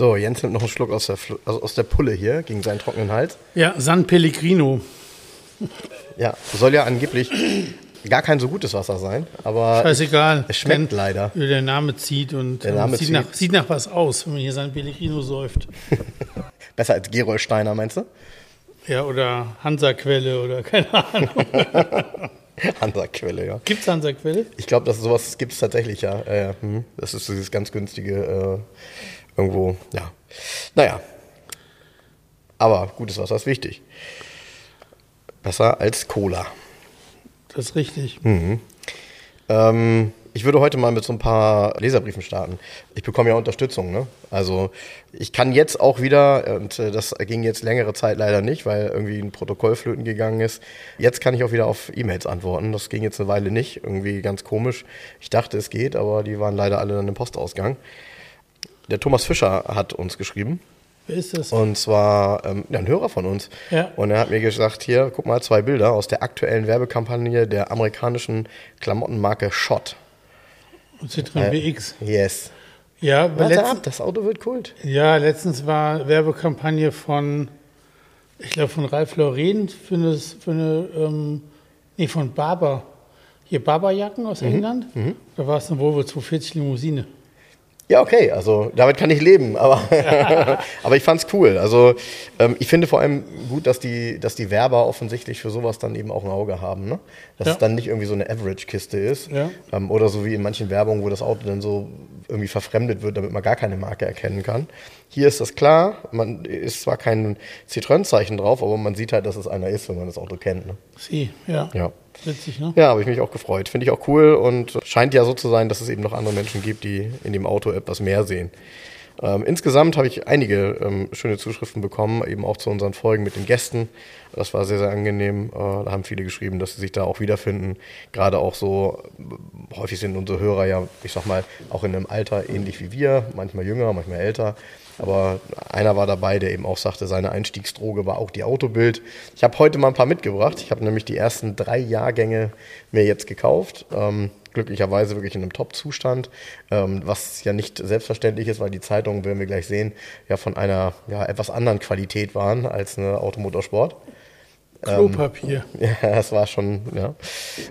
So, Jens nimmt noch einen Schluck aus der, also aus der Pulle hier gegen seinen trockenen Hals. Ja, San Pellegrino. Ja, soll ja angeblich gar kein so gutes Wasser sein, aber Scheißegal. es schmeckt Denn leider. Der Name zieht und Der Name sieht, zieht. Nach, sieht nach was aus, wenn man hier San Pellegrino säuft. Besser als Gerolsteiner, meinst du? Ja, oder Hansa-Quelle oder keine Ahnung. Hansa-Quelle, ja. Gibt's Hansa-Quelle? Ich glaube, dass sowas gibt es tatsächlich, ja. Äh, hm. Das ist dieses ganz günstige äh, irgendwo, ja. Naja. Aber gutes Wasser ist wichtig. Besser als Cola. Das ist richtig. Ähm, ich würde heute mal mit so ein paar Leserbriefen starten. Ich bekomme ja Unterstützung, ne? Also ich kann jetzt auch wieder, und äh, das ging jetzt längere Zeit leider nicht, weil irgendwie ein Protokoll flöten gegangen ist. Jetzt kann ich auch wieder auf E-Mails antworten. Das ging jetzt eine Weile nicht. Irgendwie ganz komisch. Ich dachte, es geht, aber die waren leider alle dann im Postausgang. Der Thomas Fischer hat uns geschrieben. Wer ist das? Und zwar ähm, ja, ein Hörer von uns. Ja. Und er hat mir gesagt, hier, guck mal, zwei Bilder aus der aktuellen Werbekampagne der amerikanischen Klamottenmarke Schott. Citroën WX. Yes. Ja, Warte letztens, ab, das Auto wird Kult. ja, letztens war Werbekampagne von, ich glaube, von Ralph Lauren für eine, für eine ähm, nee, von Barber. Hier Barberjacken aus England. Da war es eine Volvo 240 Limousine. Ja, okay, also damit kann ich leben, aber, aber ich fand's cool. Also ähm, ich finde vor allem gut, dass die, dass die Werber offensichtlich für sowas dann eben auch ein Auge haben. Ne? Dass Ja. es dann nicht irgendwie so eine Average-Kiste ist. Ja. Ähm, oder so wie in manchen Werbungen, wo das Auto dann so irgendwie verfremdet wird, damit man gar keine Marke erkennen kann. Hier ist das klar, man ist zwar kein Citroën-Zeichen drauf, aber man sieht halt, dass es einer ist, wenn man das Auto kennt. Ne? Sie, ja. Ja. Witzig, ne? Ja, habe ich mich auch gefreut. Finde ich auch cool und scheint ja so zu sein, dass es eben noch andere Menschen gibt, die in dem Auto etwas mehr sehen. Ähm, insgesamt habe ich einige ähm, schöne Zuschriften bekommen, eben auch zu unseren Folgen mit den Gästen. Das war sehr, sehr angenehm. Äh, da haben viele geschrieben, dass sie sich da auch wiederfinden. Gerade auch so, äh, häufig sind unsere Hörer ja, ich sag mal, auch in einem Alter ähnlich wie wir, manchmal jünger, manchmal älter. Aber einer war dabei, der eben auch sagte, seine Einstiegsdroge war auch die Autobild. Ich habe heute mal ein paar mitgebracht. Ich habe nämlich die ersten drei Jahrgänge mir jetzt gekauft. Ähm, glücklicherweise wirklich in einem Top-Zustand, ähm, was ja nicht selbstverständlich ist, weil die Zeitungen, werden wir gleich sehen, ja von einer ja, etwas anderen Qualität waren als eine Automotorsport. Klopapier. Ja, das war schon, ja.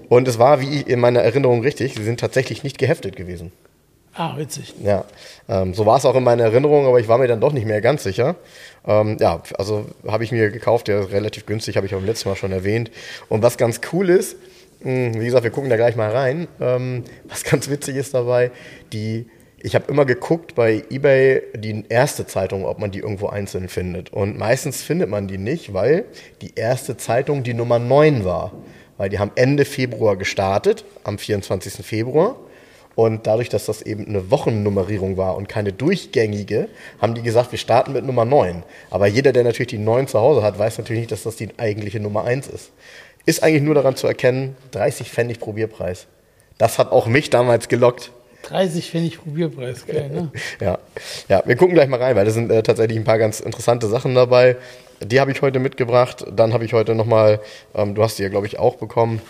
Und es war, wie in meiner Erinnerung richtig, sie sind tatsächlich nicht geheftet gewesen. Ah, witzig. Ja, ähm, so war es auch in meiner Erinnerung, aber ich war mir dann doch nicht mehr ganz sicher. Ähm, ja, also habe ich mir gekauft, der ist relativ günstig, habe ich beim letzten Mal schon erwähnt. Und was ganz cool ist, mh, wie gesagt, wir gucken da gleich mal rein. Ähm, was ganz witzig ist dabei, die, ich habe immer geguckt bei eBay die erste Zeitung, ob man die irgendwo einzeln findet. Und meistens findet man die nicht, weil die erste Zeitung die Nummer 9 war. Weil die haben Ende Februar gestartet, am 24. Februar. Und dadurch, dass das eben eine Wochennummerierung war und keine durchgängige, haben die gesagt, wir starten mit Nummer 9. Aber jeder, der natürlich die 9 zu Hause hat, weiß natürlich nicht, dass das die eigentliche Nummer 1 ist. Ist eigentlich nur daran zu erkennen, 30 Pfennig Probierpreis. Das hat auch mich damals gelockt. 30 Pfennig Probierpreis, geil, ne? Ja. ja, wir gucken gleich mal rein, weil da sind äh, tatsächlich ein paar ganz interessante Sachen dabei. Die habe ich heute mitgebracht. Dann habe ich heute nochmal, ähm, du hast die ja, glaube ich, auch bekommen,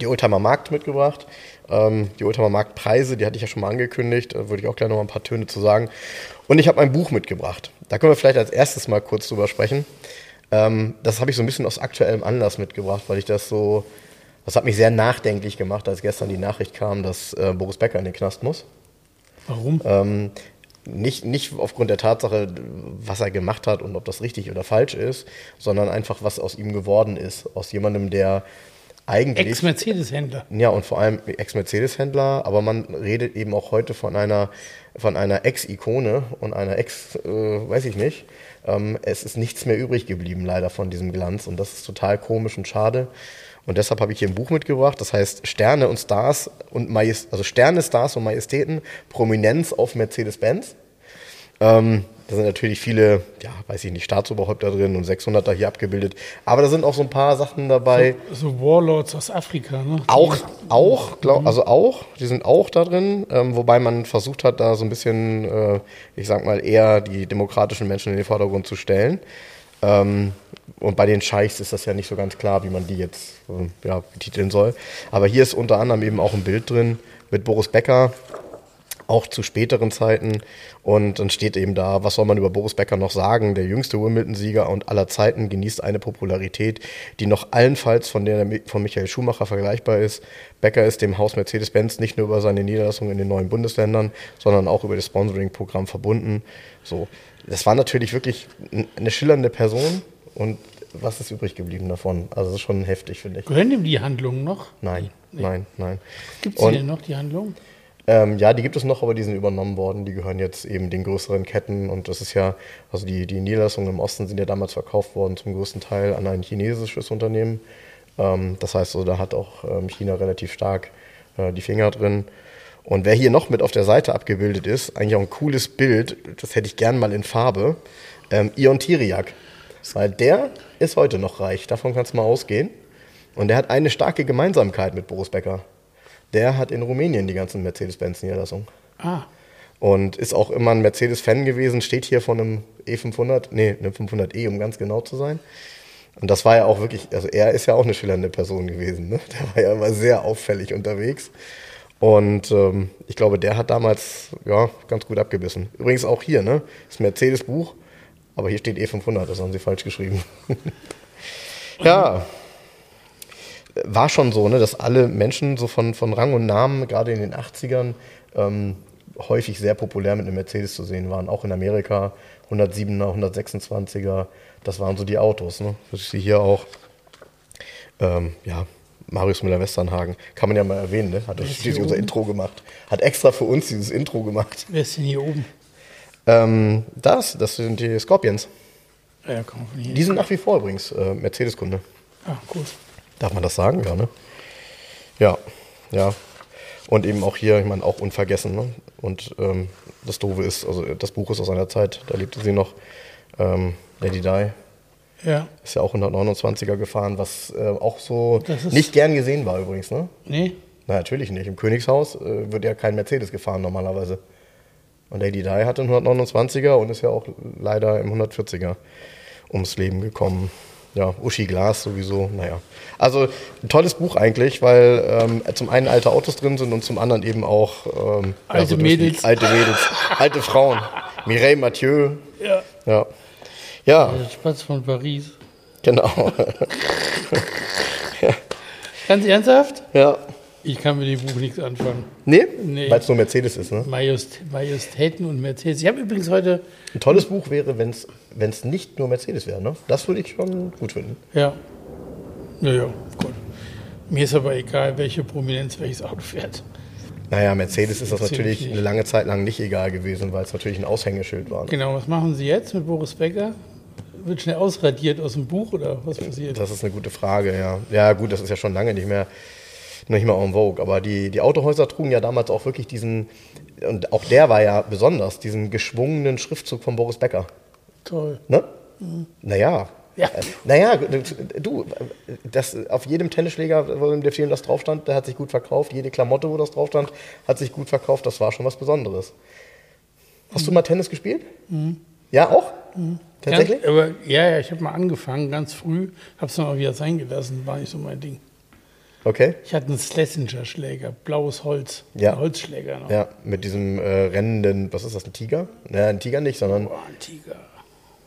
die Oldtimer Markt mitgebracht. Ähm, die Oldtimer Marktpreise, die hatte ich ja schon mal angekündigt, da würde ich auch gleich noch mal ein paar Töne zu sagen. Und ich habe ein Buch mitgebracht. Da können wir vielleicht als erstes mal kurz drüber sprechen. Ähm, das habe ich so ein bisschen aus aktuellem Anlass mitgebracht, weil ich das so, das hat mich sehr nachdenklich gemacht, als gestern die Nachricht kam, dass äh, Boris Becker in den Knast muss. Warum? Ähm, nicht, nicht aufgrund der Tatsache, was er gemacht hat und ob das richtig oder falsch ist, sondern einfach, was aus ihm geworden ist. Aus jemandem, der eigentlich. Ex-Mercedes-Händler. Ja, und vor allem Ex-Mercedes-Händler, aber man redet eben auch heute von einer, von einer Ex-Ikone und einer Ex, äh, weiß ich nicht. Ähm, es ist nichts mehr übrig geblieben, leider, von diesem Glanz und das ist total komisch und schade. Und deshalb habe ich hier ein Buch mitgebracht, das heißt Sterne und Stars und Majest also Sterne, Stars und Majestäten, Prominenz auf Mercedes-Benz. Ähm, da sind natürlich viele, ja, weiß ich nicht, Staatsoberhäupter drin und 600er hier abgebildet. Aber da sind auch so ein paar Sachen dabei. So, so Warlords aus Afrika, ne? Auch, auch, glaub, also auch, die sind auch da drin, ähm, wobei man versucht hat, da so ein bisschen, äh, ich sag mal, eher die demokratischen Menschen in den Vordergrund zu stellen. Ähm, und bei den Scheichs ist das ja nicht so ganz klar, wie man die jetzt äh, ja, betiteln soll. Aber hier ist unter anderem eben auch ein Bild drin mit Boris Becker, auch zu späteren Zeiten. Und dann steht eben da, was soll man über Boris Becker noch sagen? Der jüngste Wimbledon-Sieger und aller Zeiten genießt eine Popularität, die noch allenfalls von der von Michael Schumacher vergleichbar ist. Becker ist dem Haus Mercedes-Benz nicht nur über seine Niederlassung in den neuen Bundesländern, sondern auch über das Sponsoring-Programm verbunden. So, das war natürlich wirklich eine schillernde Person und was ist übrig geblieben davon? Also das ist schon heftig, finde ich. Gehören dem die Handlungen noch? Nein, nee. nein, nein. Gibt es denn noch, die Handlungen? Ähm, ja, die gibt es noch, aber die sind übernommen worden. Die gehören jetzt eben den größeren Ketten. Und das ist ja, also die, die Niederlassungen im Osten sind ja damals verkauft worden, zum größten Teil an ein chinesisches Unternehmen. Ähm, das heißt, also, da hat auch ähm, China relativ stark äh, die Finger drin. Und wer hier noch mit auf der Seite abgebildet ist, eigentlich auch ein cooles Bild, das hätte ich gern mal in Farbe, ähm, Ion Tiriak. Weil der ist heute noch reich, davon kannst du mal ausgehen. Und der hat eine starke Gemeinsamkeit mit Boris Becker der hat in Rumänien die ganzen Mercedes-Benz-Niederlassungen. Ah. Und ist auch immer ein Mercedes-Fan gewesen, steht hier von einem E500, nee, einem 500e, um ganz genau zu sein. Und das war ja auch wirklich, also er ist ja auch eine schillernde Person gewesen. Ne? Der war ja immer sehr auffällig unterwegs. Und ähm, ich glaube, der hat damals ja ganz gut abgebissen. Übrigens auch hier, ne? Das Mercedes-Buch, aber hier steht E500, das haben sie falsch geschrieben. ja war schon so, ne, dass alle Menschen so von, von Rang und Namen, gerade in den 80ern, ähm, häufig sehr populär mit einem Mercedes zu sehen waren. Auch in Amerika 107er, 126er, das waren so die Autos. Ne? Das ist hier auch. Ähm, ja, Marius Müller-Westernhagen, kann man ja mal erwähnen, ne? hat schließlich unser Intro gemacht. Hat extra für uns dieses Intro gemacht. Wer ist denn hier oben? Ähm, das, das sind die Scorpions. Ja, komm von hier. Die sind nach wie vor übrigens äh, Mercedes-Kunde. Ah, cool. Darf man das sagen? Ja, ne? Ja, ja. Und eben auch hier, ich meine, auch unvergessen. Ne? Und ähm, das Doofe ist, also das Buch ist aus einer Zeit, da lebte sie noch, ähm, Lady Di. Ja. Ist ja auch 129er gefahren, was äh, auch so nicht gern gesehen war übrigens, ne? Nee. Na, natürlich nicht. Im Königshaus äh, wird ja kein Mercedes gefahren normalerweise. Und Lady Di hatte einen 129er und ist ja auch leider im 140er ums Leben gekommen ja, Uschi Glas sowieso, naja. Also ein tolles Buch eigentlich, weil ähm, zum einen alte Autos drin sind und zum anderen eben auch ähm, alte ja, so Mädels. Alte Mädels, alte Frauen. Mireille Mathieu. Ja. Ja. ja. Der Spatz von Paris. Genau. ja. Ganz ernsthaft? Ja. Ich kann mit dem Buch nichts anfangen. Nee? nee. Weil es nur Mercedes ist, ne? Majest, Majestäten und Mercedes. Ich habe übrigens heute. Ein tolles Buch wäre, wenn es nicht nur Mercedes wäre, ne? Das würde ich schon gut finden. Ja. Ja, ja, gut. Mir ist aber egal, welche Prominenz welches Auto fährt. Naja, Mercedes ist das natürlich eine lange Zeit lang nicht egal gewesen, weil es natürlich ein Aushängeschild war. Ne? Genau, was machen Sie jetzt mit Boris Becker? Wird schnell ausradiert aus dem Buch oder was passiert? Das ist eine gute Frage, ja. Ja, gut, das ist ja schon lange nicht mehr nicht mehr en vogue. Aber die, die Autohäuser trugen ja damals auch wirklich diesen, und auch der war ja besonders, diesen geschwungenen Schriftzug von Boris Becker. Toll. Ne? Mhm. Naja. Ja. Äh, naja, du, das, auf jedem Tennisschläger, wo in der Film das drauf stand, der hat sich gut verkauft. Jede Klamotte, wo das drauf stand, hat sich gut verkauft. Das war schon was Besonderes. Hast mhm. du mal Tennis gespielt? Mhm. Ja, auch? Mhm. Tatsächlich? Ganz, aber, ja, ja, ich habe mal angefangen, ganz früh, habe es dann mal wieder sein gelassen, war nicht so mein Ding. Okay. Ich hatte einen Schlesinger-Schläger, blaues Holz. Ja. Ein Holzschläger noch. Ja, mit diesem äh, rennenden, was ist das, ein Tiger? Naja, ein Tiger nicht, sondern. Boah, ein Tiger.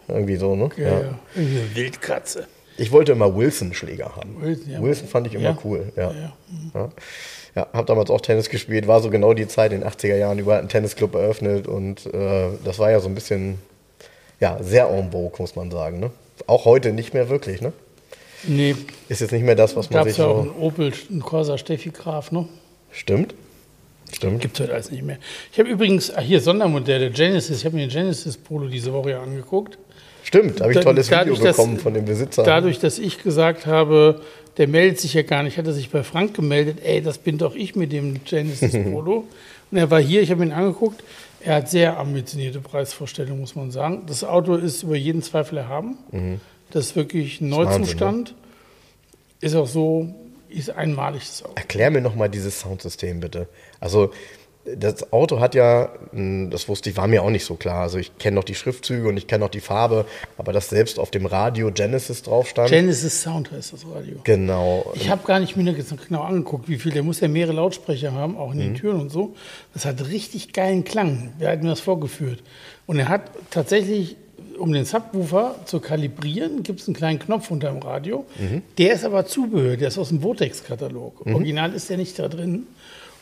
Irgendwie so, ne? Ja, ja. Irgendwie eine Wildkatze. Ich wollte immer Wilson-Schläger haben. Wilson, ja. Wilson fand ich immer ja. cool, ja. Ja, ja. ja. habe damals auch Tennis gespielt, war so genau die Zeit in den 80er Jahren, überall einen Tennisclub eröffnet und äh, das war ja so ein bisschen, ja, sehr en vogue, muss man sagen. Ne? Auch heute nicht mehr wirklich, ne? Nee. Ist jetzt nicht mehr das, was man sich ja so... auch einen Opel, einen Corsa Steffi Graf, ne? Stimmt. Stimmt. Gibt es heute alles nicht mehr. Ich habe übrigens, ach hier Sondermodelle, Genesis, ich habe mir den Genesis Polo diese Woche ja angeguckt. Stimmt, da habe ich ein tolles dadurch, Video bekommen dass, von dem Besitzer. Dadurch, dass ich gesagt habe, der meldet sich ja gar nicht, hat er sich bei Frank gemeldet, ey, das bin doch ich mit dem Genesis Polo. Und er war hier, ich habe ihn angeguckt, er hat sehr ambitionierte Preisvorstellungen, muss man sagen. Das Auto ist über jeden Zweifel erhaben. Das ist wirklich ein Wahnsinn, ne? Neuzustand. Ist auch so, ist einmalig Auto. Erklär mir nochmal dieses Soundsystem bitte. Also das Auto hat ja, mh, das wusste ich, war mir auch nicht so klar. Also ich kenne noch die Schriftzüge und ich kenne noch die Farbe, aber dass selbst auf dem Radio Genesis drauf stand. Genesis Sound heißt das Radio. genau. Ich habe gar nicht mir genau angeguckt, wie viel. Der muss ja mehrere Lautsprecher haben, auch in den Türen und so. Das hat richtig geilen Klang. Wer hat mir das vorgeführt? Und er hat tatsächlich, um den Subwoofer zu kalibrieren, gibt es einen kleinen Knopf unter dem Radio. Der ist aber Zubehör, der ist aus dem Vortex-Katalog. Original ist der nicht da drin.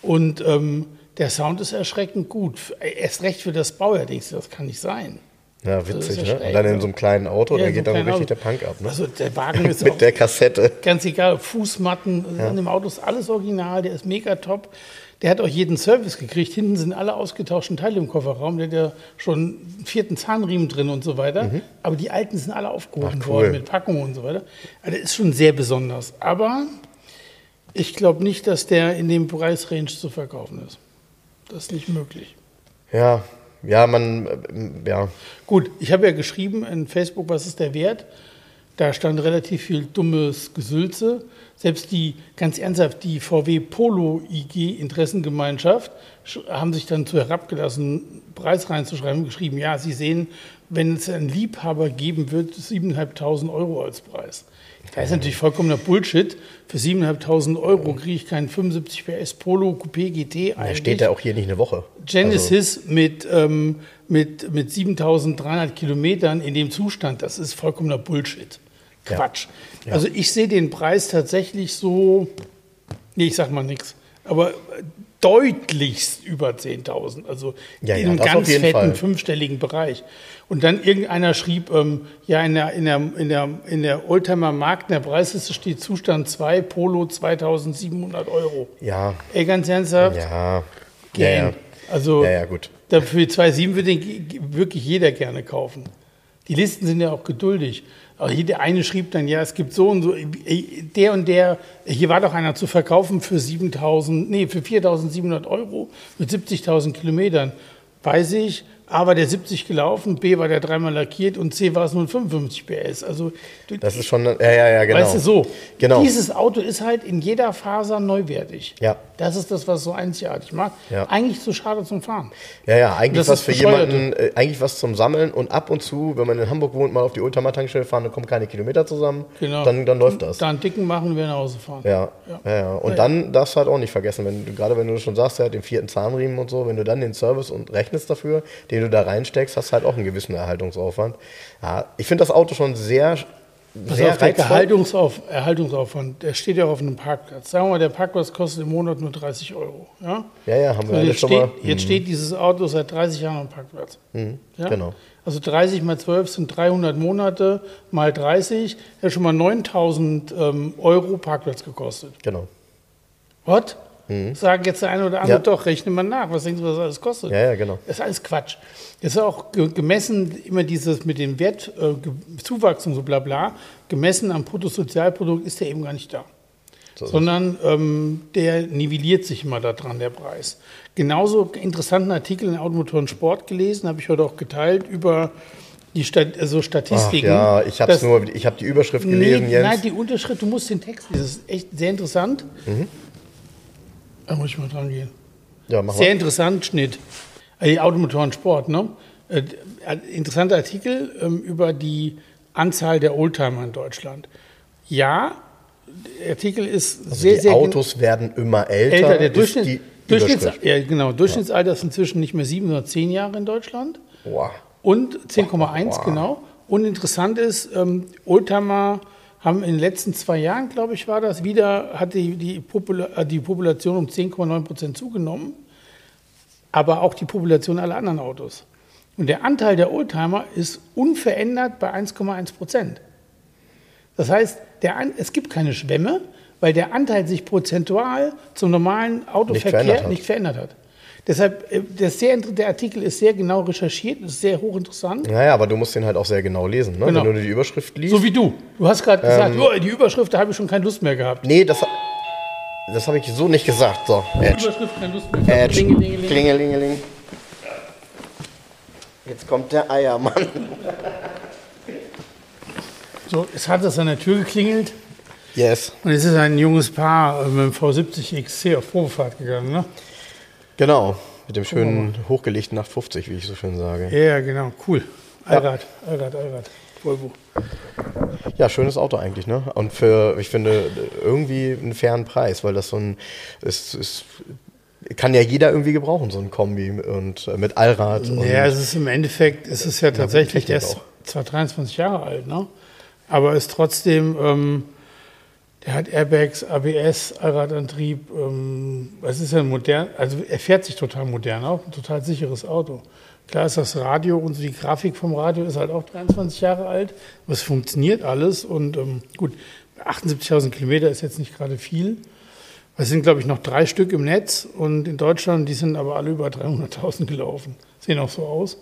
Und ähm, der Sound ist erschreckend gut. Erst recht für das Baujahr, denkst du, das kann nicht sein. Ja, witzig, ja ne? Und dann in ja. so einem kleinen Auto, Ja, da so geht dann richtig kleines der Punk ab, ne? Also der Wagen ist auch Mit der Kassette. ganz egal, Fußmatten, an dem Auto ist alles original, der ist mega top. Der hat auch jeden Service gekriegt. Hinten sind alle ausgetauschten Teile im Kofferraum. Der hat ja schon einen vierten Zahnriemen drin und so weiter. Aber die alten sind alle aufgehoben Mhm. Ach, cool. worden mit Packungen und so weiter. Also der ist schon sehr besonders. Aber ich glaube nicht, dass der in dem Preisrange zu verkaufen ist. Das ist nicht möglich. Ja, ja, man, äh, ja, Gut, ich habe ja geschrieben in Facebook, was ist der Wert? Da stand relativ viel dummes Gesülze. Selbst die, ganz ernsthaft, die VW Polo IG Interessengemeinschaft sch- haben sich dann zu herabgelassen, Preis reinzuschreiben, geschrieben, ja, Sie sehen, wenn es einen Liebhaber geben wird, 7.500 Euro als Preis. Das ist natürlich vollkommener Bullshit. Für 7.500 Euro kriege ich keinen 75 PS Polo Coupé GT eigentlich. steht da auch hier nicht eine Woche. Genesis mit, ähm, mit, mit 7300 Kilometern in dem Zustand, das ist vollkommener Bullshit. Ja. Quatsch. Also ich sehe den Preis tatsächlich so, nee, ich sag mal nichts, aber deutlichst über 10.000. Also Ja, in ja, einem auf ganz fetten Fall. fünfstelligen Bereich. Und dann irgendeiner schrieb, ähm, ja, in der, in der, in der, in der Oldtimer Markt, in der Preisliste steht Zustand 2, Polo 2700 Euro. Ja, Ey, ganz ernsthaft? ja, ja, Gern. ja, Also ja, ja, gut. Dafür 2,7 würde den wirklich jeder gerne kaufen. Die Listen sind ja auch geduldig. Der eine schrieb dann, ja, es gibt so und so, der und der, hier war doch einer zu verkaufen für 7.000, nee, für 4.700 Euro mit 70.000 Kilometern. Weiß ich, A war der 70 gelaufen, B war der dreimal lackiert und C war es nur ein 55 PS. Also, Das ist schon, ja, ja, ja, genau. weißt du, so. Genau. Dieses Auto ist halt in jeder Faser neuwertig. Ja. Das ist das, was so einzigartig macht. Ja. Eigentlich zu schade zum Fahren. Ja, ja, eigentlich was für jemanden, äh, eigentlich was zum Sammeln und ab und zu, wenn man in Hamburg wohnt, mal auf die Ultramar-Tankstelle fahren, dann kommen keine Kilometer zusammen, Genau. dann, dann läuft das. Da einen dicken machen, wir nach Hause fahren. Ja, Ja. ja, ja. Und Ja. dann darfst du halt auch nicht vergessen, wenn du, gerade wenn du schon sagst, ja, den vierten Zahnriemen und so, wenn du dann den Service und rechnest dafür, den du da reinsteckst, hast du halt auch einen gewissen Erhaltungsaufwand. Ja, ich finde das Auto schon sehr, Pass sehr auf, der. Erhaltungsauf, Erhaltungsaufwand, der steht ja auf einem Parkplatz. Sagen wir mal, der Parkplatz kostet im Monat nur 30 Euro. Ja? Ja, ja, haben wir So, alle jetzt, schon steht, mal. jetzt steht dieses Auto seit 30 Jahren am Parkplatz. Ja? genau. Also 30 mal 12 sind 300 Monate mal 30, hat schon mal 9000 ähm, Euro Parkplatz gekostet. Genau. What? Sagen jetzt der eine oder andere, Ja. doch, rechne mal nach. Was denkst du, was alles kostet? Ja, ja, genau. Das ist alles Quatsch. Das ist auch ge- gemessen, immer dieses mit dem Wert, äh, und so bla bla, gemessen am Bruttosozialprodukt ist der eben gar nicht da. So Sondern ähm, der nivelliert sich immer daran, der Preis. Genauso interessanten Artikel in Automotoren Sport gelesen, habe ich heute auch geteilt, über die Stat also Ach, Statistiken. ja, ich habe nur, ich habe die Überschrift gelesen, nee, Jens. Nein, die Unterschrift, du musst den Text lesen. Das ist echt sehr interessant. Da muss ich mal dran gehen. ja, mach Sehr mal. interessant, Schnitt. Äh, Die Automotoren Sport, ne? Äh, äh, Interessanter Artikel ähm, über die Anzahl der Oldtimer in Deutschland. Ja, der Artikel ist Also sehr, die sehr Autos werden immer älter. älter. Der Durchschnitt, die Durchschnitts, ja, genau, Durchschnittsalter ist inzwischen nicht mehr sieben, sondern zehn Jahre in Deutschland. Boah. Und 10,1 Wow. genau. Und interessant ist, ähm, Oldtimer haben in den letzten zwei Jahren, glaube ich, war das, wieder hat die, die, Popula äh, die Population um 10,9 Prozent zugenommen, aber auch die Population aller anderen Autos. Und der Anteil der Oldtimer ist unverändert bei 1,1 Prozent. Das heißt, es gibt keine Schwämme, weil der Anteil sich prozentual zum normalen Autoverkehr verändert hat. nicht verändert hat. Deshalb, äh, der, sehr, der Artikel ist sehr genau recherchiert, ist sehr hochinteressant. Naja, aber du musst den halt auch sehr genau lesen, ne? Genau. wenn du die Überschrift liest. So wie du. Du hast gerade gesagt, oh, die Überschrift, da habe ich schon keine Lust mehr gehabt. nee, das, das habe ich so nicht gesagt. So, Edge. Überschrift, keine Lust mehr gehabt. Edge. Klingelingeling. Klingelingeling. Jetzt kommt der Eiermann. So, es hat es an der Tür geklingelt Yes. und es ist ein junges Paar äh, mit dem V70 XC auf Probefahrt gegangen. Ne? Genau. Mit dem schönen hochgelegten 850, wie ich so schön sage. Ja, ja, genau, cool. Allrad, Allrad, Allrad. Volvo. Ja, schönes Auto eigentlich, ne? Und für, ich finde, irgendwie einen fairen Preis, weil das so ein, es, es kann ja jeder irgendwie gebrauchen, so ein Kombi und äh, mit Allrad. Ja, es ist im Endeffekt, es ist ja tatsächlich, der ist zwar 23 Jahre alt, ne? aber ist trotzdem, ähm, der hat Airbags, ABS, Allradantrieb. Ähm, es ist ja modern, also er fährt sich total modern, auch ein total sicheres Auto. Klar ist das Radio und so die Grafik vom Radio ist halt auch 23 Jahre alt, aber es funktioniert alles und ähm, gut, 78.000 Kilometer ist jetzt nicht gerade viel. Es sind, glaube ich, noch drei Stück im Netz und in Deutschland, die sind aber alle über 300.000 gelaufen. Sehen auch so aus.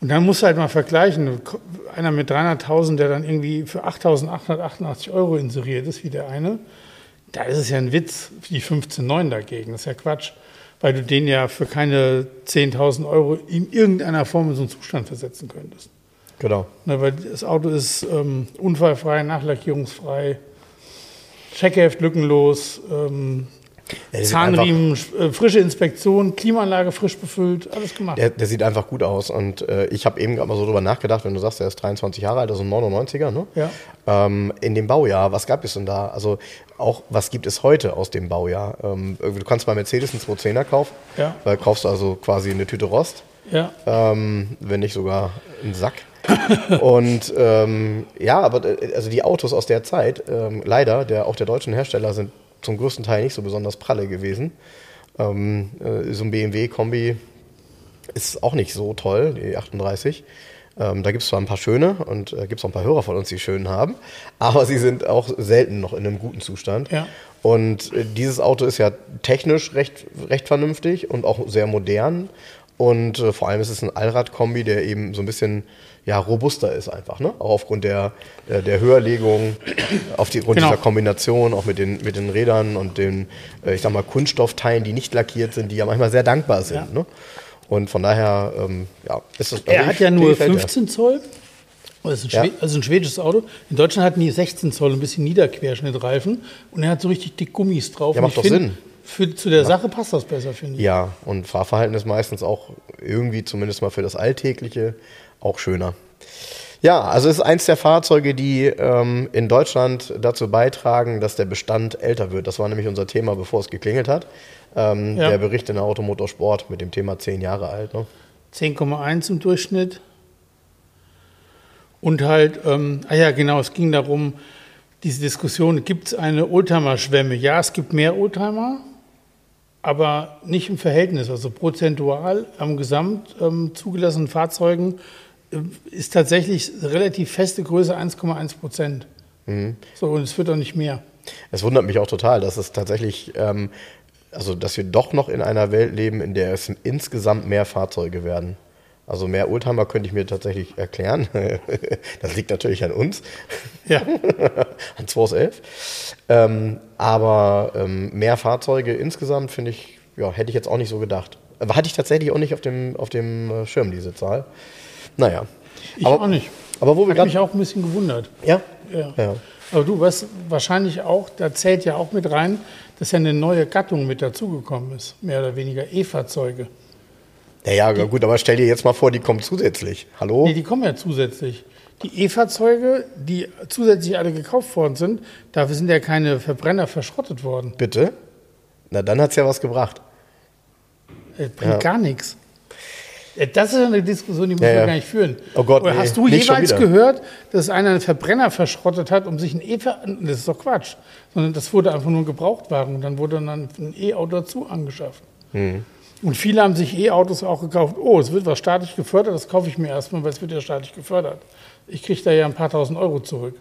Und dann musst du halt mal vergleichen. Einer mit 300.000, der dann irgendwie für 8.888 Euro inseriert ist, wie der eine, da ist es ja ein Witz, die 15,9 dagegen. Das ist ja Quatsch, weil du den ja für keine 10.000 Euro in irgendeiner Form in so einen Zustand versetzen könntest. Genau. Ne, weil das Auto ist ähm, unfallfrei, nachlackierungsfrei, Checkheft lückenlos, ähm, Der Zahnriemen, äh, frische Inspektion, Klimaanlage frisch befüllt, alles gemacht. Der, der sieht einfach gut aus. Und äh, ich habe eben gerade mal so drüber nachgedacht, wenn du sagst, er ist 23 Jahre alt, also ein 99er, ne? Ja. Ähm, in dem Baujahr, was gab es denn da? Also auch, was gibt es heute aus dem Baujahr? Ähm, du kannst bei Mercedes einen 210er kaufen, Ja. weil kaufst du also quasi eine Tüte Rost, Ja. ähm, wenn nicht sogar einen Sack. Und ähm, ja, aber äh, also die Autos aus der Zeit, ähm, leider, der, auch der deutschen Hersteller, sind zum größten Teil nicht so besonders pralle gewesen. Ähm, äh, so ein BMW-Kombi ist auch nicht so toll, die 38. Ähm, da gibt es zwar ein paar schöne und äh, gibt es auch ein paar Hörer von uns, die schön haben, aber sie sind auch selten noch in einem guten Zustand. Ja. Und äh, dieses Auto ist ja technisch recht, recht vernünftig und auch sehr modern. Und äh, vor allem ist es ein Allrad-Kombi, der eben so ein bisschen ja, robuster ist einfach, ne? Auch aufgrund der, der, der Höherlegung, auf die, aufgrund Genau. dieser Kombination, auch mit den, mit den Rädern und den, äh, ich sag mal, Kunststoffteilen, die nicht lackiert sind, die ja manchmal sehr dankbar sind. Ja. Ne? Und von daher, ähm, ja, ist das. Er also hat ja nur mir gefällt der. 15 Zoll. Das ist, ein Ja. Also ein schwedisches Auto. In Deutschland hatten die 16 Zoll, ein bisschen Niederquerschnittreifen. Und er hat so richtig dick Gummis drauf. Ja, macht doch find, Sinn. Für, zu der Sache passt das besser, finde ich. Ja, und Fahrverhalten ist meistens auch irgendwie, zumindest mal für das Alltägliche, auch schöner. Ja, also es ist eins der Fahrzeuge, die ähm, in Deutschland dazu beitragen, dass der Bestand älter wird. Das war nämlich unser Thema, bevor es geklingelt hat. Ähm, Ja. Der Bericht in der Automotorsport mit dem Thema 10 Jahre alt. Ne? 10,1 im Durchschnitt. Und halt, ähm, ah ja, genau, es ging darum, diese Diskussion, gibt es eine Oldtimer-Schwemme? Ja, es gibt mehr Oldtimer, aber nicht im Verhältnis. Also prozentual am gesamt ähm, zugelassenen Fahrzeugen äh, ist tatsächlich relativ feste Größe 1,1 Prozent. So, und es wird auch nicht mehr. Es wundert mich auch total, dass es tatsächlich, ähm, also dass wir doch noch in einer Welt leben, in der es insgesamt mehr Fahrzeuge werden. Also mehr Oldtimer könnte ich mir tatsächlich erklären. das liegt natürlich an uns, Ja, an 211. Ähm, aber ähm, mehr Fahrzeuge insgesamt finde ich, ja, hätte ich jetzt auch nicht so gedacht. Aber hatte ich tatsächlich auch nicht auf dem, auf dem äh, Schirm, diese Zahl. Naja. ich aber, auch nicht. Aber wo wir Hat mich gerade. auch ein bisschen gewundert. Ja? Ja. Ja. Aber du, was wahrscheinlich auch, da zählt ja auch mit rein, dass ja eine neue Gattung mit dazugekommen ist, mehr oder weniger E-Fahrzeuge. Ja, ja, gut, aber stell dir jetzt mal vor, die kommen zusätzlich. Hallo? Nee, die kommen ja zusätzlich. Die E-Fahrzeuge, die zusätzlich alle gekauft worden sind, dafür sind ja keine Verbrenner verschrottet worden. Bitte? Na, dann hat's ja was gebracht. Das bringt Ja. gar nichts. Ja, Das ist eine Diskussion, die müssen Ja, wir ja. gar nicht führen. Oh Gott, Oder nee, hast du nicht schon jeweils gehört, dass einer einen Verbrenner verschrottet hat, um sich ein E-Fahrzeug. Das ist doch Quatsch. Sondern das wurde einfach nur Gebrauchtwagen und dann wurde dann ein E-Auto dazu angeschafft. Hm. Und viele haben sich E-Autos auch gekauft. Oh, es wird was staatlich gefördert, das kaufe ich mir erstmal, weil es wird ja staatlich gefördert. Ich kriege da ja ein paar tausend Euro zurück.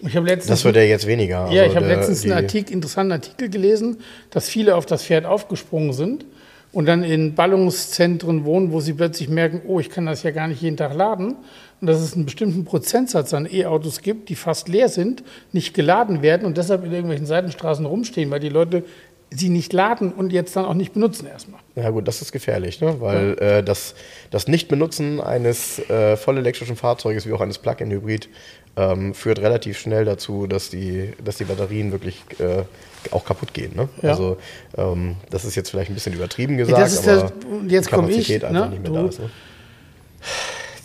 Ich habe letztens, Das wird ja jetzt weniger. ja, Also ich habe der- letztens einen Artikel, interessanten Artikel gelesen, dass viele auf das Pferd aufgesprungen sind und dann in Ballungszentren wohnen, wo sie plötzlich merken, oh, ich kann das ja gar nicht jeden Tag laden. Und dass es einen bestimmten Prozentsatz an E-Autos gibt, die fast leer sind, nicht geladen werden und deshalb in irgendwelchen Seitenstraßen rumstehen, weil die Leute sie nicht laden und jetzt dann auch nicht benutzen erstmal. Ja gut, das ist gefährlich, ne? weil ja. äh, das, das Nichtbenutzen eines äh, vollelektrischen Fahrzeuges wie auch eines Plug-in-Hybrid ähm, führt relativ schnell dazu, dass die, dass die Batterien wirklich äh, auch kaputt gehen. Ne? Ja. Also ähm, das ist jetzt vielleicht ein bisschen übertrieben gesagt, das ist aber das, jetzt komme ich, ne? nicht mehr du, da ist. Ne?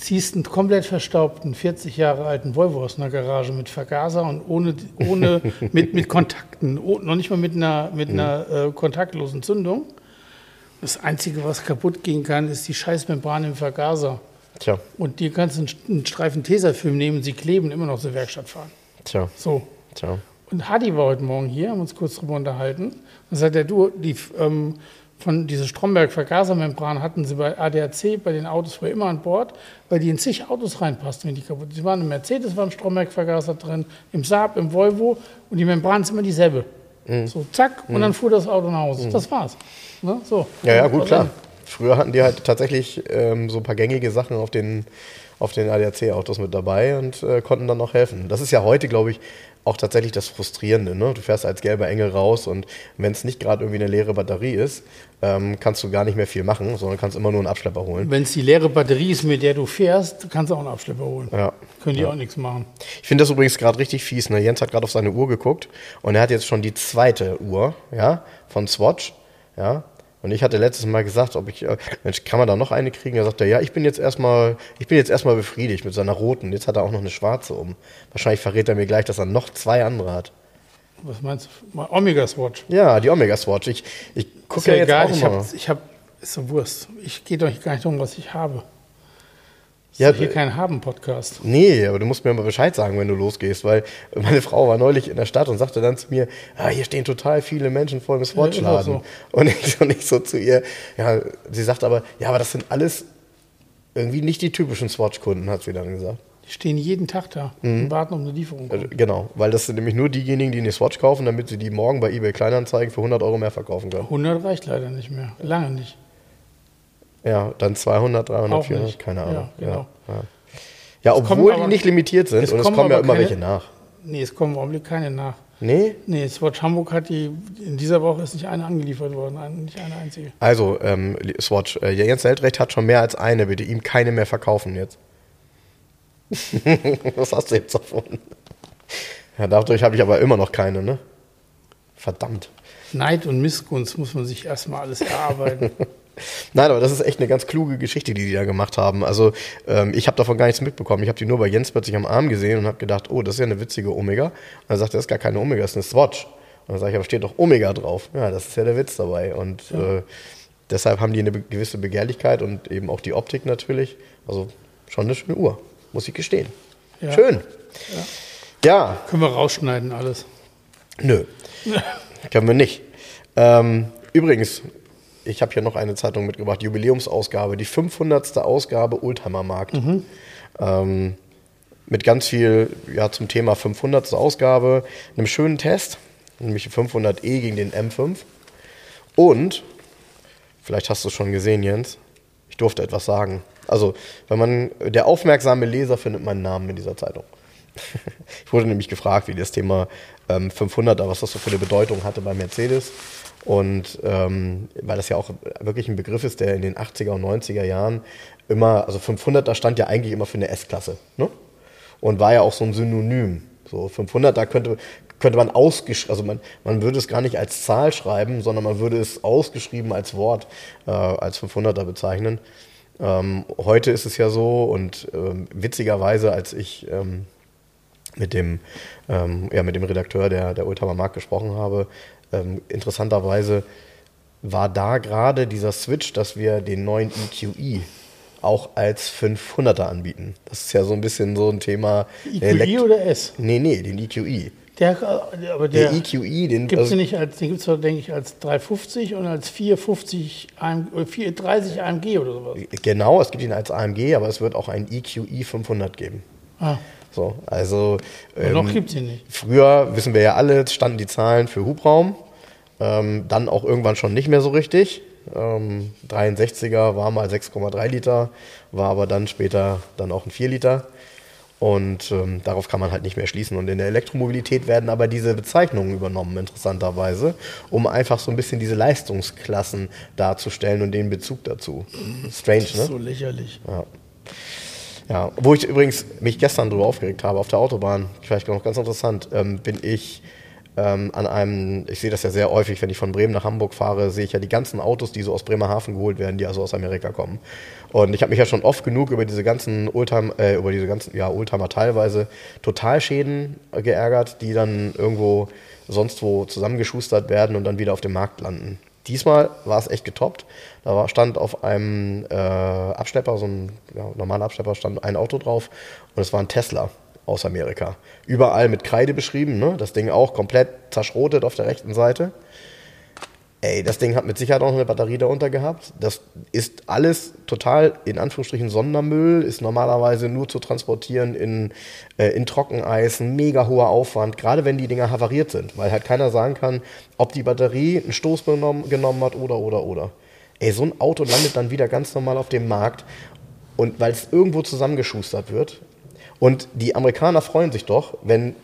Ziehst einen komplett verstaubten, 40 Jahre alten Volvo aus einer Garage mit Vergaser und ohne, ohne mit, mit Kontakten, oh, noch nicht mal mit einer, mit einer mhm. äh, kontaktlosen Zündung. Das Einzige, was kaputt gehen kann, ist die Scheißmembran im Vergaser. Tja. Und die kannst einen, einen Streifen Tesafilm nehmen, sie kleben, immer noch zur Werkstatt fahren. Tja. So. Tja. Und Hadi war heute Morgen hier, haben uns kurz drüber unterhalten. Dann sagt er, du, die, ähm, von dieser Stromberg-Vergasermembran hatten sie bei ADAC, bei den Autos früher immer an Bord, weil die in zig Autos reinpassten, wenn die kaputt Sie waren im Mercedes, war ein Stromberg-Vergaser drin, im Saab, im Volvo und die Membran ist immer dieselbe. Mhm. So, zack, mhm. und dann fuhr das Auto nach Hause. Mhm. Das war's. Ne? So. Ja, ja, gut, klar. Früher hatten die halt tatsächlich ähm, so ein paar gängige Sachen auf den, auf den ADAC-Autos mit dabei und äh, konnten dann noch helfen. Das ist ja heute, glaube ich, auch tatsächlich das Frustrierende. Ne? Du fährst als gelber Engel raus und wenn es nicht gerade irgendwie eine leere Batterie ist, ähm, kannst du gar nicht mehr viel machen, sondern kannst immer nur einen Abschlepper holen. Wenn es die leere Batterie ist, mit der du fährst, kannst du auch einen Abschlepper holen. Ja. Können die ja. auch nichts machen. Ich finde das übrigens gerade richtig fies. Ne? Jens hat gerade auf seine Uhr geguckt und er hat jetzt schon die zweite Uhr ja, von Swatch. Ja, und ich hatte letztes Mal gesagt, ob ich, äh, Mensch, kann man da noch eine kriegen? Er sagte, ja, ich bin jetzt erstmal, ich bin jetzt erstmal befriedigt mit seiner roten. Jetzt hat er auch noch eine schwarze um. Wahrscheinlich verrät er mir gleich, dass er noch zwei andere hat. Was meinst du? Omega Swatch? Ja, die Omega Swatch. Ich, ich gucke ja, ja, jetzt egal. auch ich habe, ich habe, ist so Wurst. Ich gehe doch gar nicht um, was ich habe. Ja, hier kein Haben-Podcast. Nee, aber du musst mir mal Bescheid sagen, wenn du losgehst, weil meine Frau war neulich in der Stadt und sagte dann zu mir, ah, hier stehen total viele Menschen vor dem Swatch-Laden. Ja, so. und, ich, und ich so zu ihr, ja, sie sagt aber, ja, aber das sind alles irgendwie nicht die typischen Swatch-Kunden, hat sie dann gesagt. Die stehen jeden Tag da mhm. und warten um eine Lieferung. Also, genau, weil das sind nämlich nur diejenigen, die eine Swatch kaufen, damit sie die morgen bei eBay Kleinanzeigen für 100 Euro mehr verkaufen können. 100 reicht leider nicht mehr, lange nicht. Ja, dann 200, 300, 400, keine Ahnung. Ja, genau. Ja, ja. ja obwohl aber, die nicht limitiert sind und es kommen ja immer keine, welche nach. Nee, es kommen im Augenblick keine nach. Nee? Nee, Swatch Hamburg hat die, in dieser Woche ist nicht eine angeliefert worden, nicht eine einzige. Also, ähm, Swatch, äh, Jens Seltrecht hat schon mehr als eine, bitte ihm keine mehr verkaufen jetzt. Was hast du jetzt davon? Ja, dadurch habe ich aber immer noch keine, ne? Verdammt. Neid und Missgunst muss man sich erstmal alles erarbeiten. Nein, aber das ist echt eine ganz kluge Geschichte, die die da gemacht haben. Also ähm, ich habe davon gar nichts mitbekommen. Ich habe die nur bei Jens plötzlich am Arm gesehen und habe gedacht, oh, das ist ja eine witzige Omega. Und dann sagt er, das ist gar keine Omega, das ist eine Swatch. Und dann sage ich, aber steht doch Omega drauf. Ja, das ist ja der Witz dabei. Und ja. äh, deshalb haben die eine gewisse Begehrlichkeit und eben auch die Optik natürlich. Also schon eine schöne Uhr, muss ich gestehen. Ja. Schön. Ja. ja. Können wir rausschneiden alles? Nö. Können wir nicht. Ähm, übrigens, ich habe hier noch eine Zeitung mitgebracht, Jubiläumsausgabe, die 500. Ausgabe Oldtimer Markt. Mhm. Ähm, mit ganz viel ja, zum Thema 500. Ausgabe, einem schönen Test, nämlich 500e gegen den M5. Und, vielleicht hast du es schon gesehen, Jens, ich durfte etwas sagen. Also, wenn man, der aufmerksame Leser findet meinen Namen in dieser Zeitung. ich wurde nämlich gefragt, wie das Thema ähm, 500er, was das so für eine Bedeutung hatte bei Mercedes. Und ähm, weil das ja auch wirklich ein Begriff ist, der in den 80er und 90er Jahren immer, also 500er stand ja eigentlich immer für eine S-Klasse. Ne? Und war ja auch so ein Synonym. So 500er könnte, könnte man ausgeschrieben, also man, man würde es gar nicht als Zahl schreiben, sondern man würde es ausgeschrieben als Wort, äh, als 500er bezeichnen. Ähm, heute ist es ja so und ähm, witzigerweise, als ich ähm, mit dem, ähm, ja, mit dem Redakteur der, der Oldtimer Markt gesprochen habe, ähm, interessanterweise war da gerade dieser Switch, dass wir den neuen EQE auch als 500er anbieten. Das ist ja so ein bisschen so ein Thema. EQE oder S? Nee, nee, den EQE. Der, aber der, der EQE, den gibt es also, nicht als, den gibt es denke ich, als 350 und als 450 AM, 430 AMG oder sowas. Genau, es gibt ihn als AMG, aber es wird auch ein EQE 500 geben. Ah. So, also ähm, noch gibt es ihn nicht. Früher, wissen wir ja alle, standen die Zahlen für Hubraum. Ähm, dann auch irgendwann schon nicht mehr so richtig. Ähm, 63er war mal 6,3 Liter, war aber dann später dann auch ein 4 Liter. Und ähm, darauf kann man halt nicht mehr schließen. Und in der Elektromobilität werden aber diese Bezeichnungen übernommen, interessanterweise, um einfach so ein bisschen diese Leistungsklassen darzustellen und den Bezug dazu. Strange, Das ist ne? so lächerlich. Ja. Ja. Wo ich übrigens mich gestern drüber aufgeregt habe, auf der Autobahn, vielleicht noch ganz interessant, ähm, bin ich ähm, an einem, ich sehe das ja sehr häufig, wenn ich von Bremen nach Hamburg fahre, sehe ich ja die ganzen Autos, die so aus Bremerhaven geholt werden, die also aus Amerika kommen. Und ich habe mich ja schon oft genug über diese ganzen Oldtimer, äh, über diese ganzen, ja, Oldtimer teilweise Totalschäden geärgert, die dann irgendwo sonst wo zusammengeschustert werden und dann wieder auf dem Markt landen. Diesmal war es echt getoppt. Da war, stand auf einem äh, Abschlepper, so ein ja, normaler Abschlepper, stand ein Auto drauf und es war ein Tesla aus Amerika. Überall mit Kreide beschrieben, ne? das Ding auch komplett zerschrotet auf der rechten Seite. Ey, das Ding hat mit Sicherheit auch noch eine Batterie darunter gehabt. Das ist alles total in Anführungsstrichen Sondermüll, ist normalerweise nur zu transportieren in, äh, in Trockeneis, mega hoher Aufwand, gerade wenn die Dinger havariert sind, weil halt keiner sagen kann, ob die Batterie einen Stoß genommen, genommen hat oder, oder, oder. Ey, so ein Auto landet dann wieder ganz normal auf dem Markt und weil es irgendwo zusammengeschustert wird. Und die Amerikaner freuen sich doch, wenn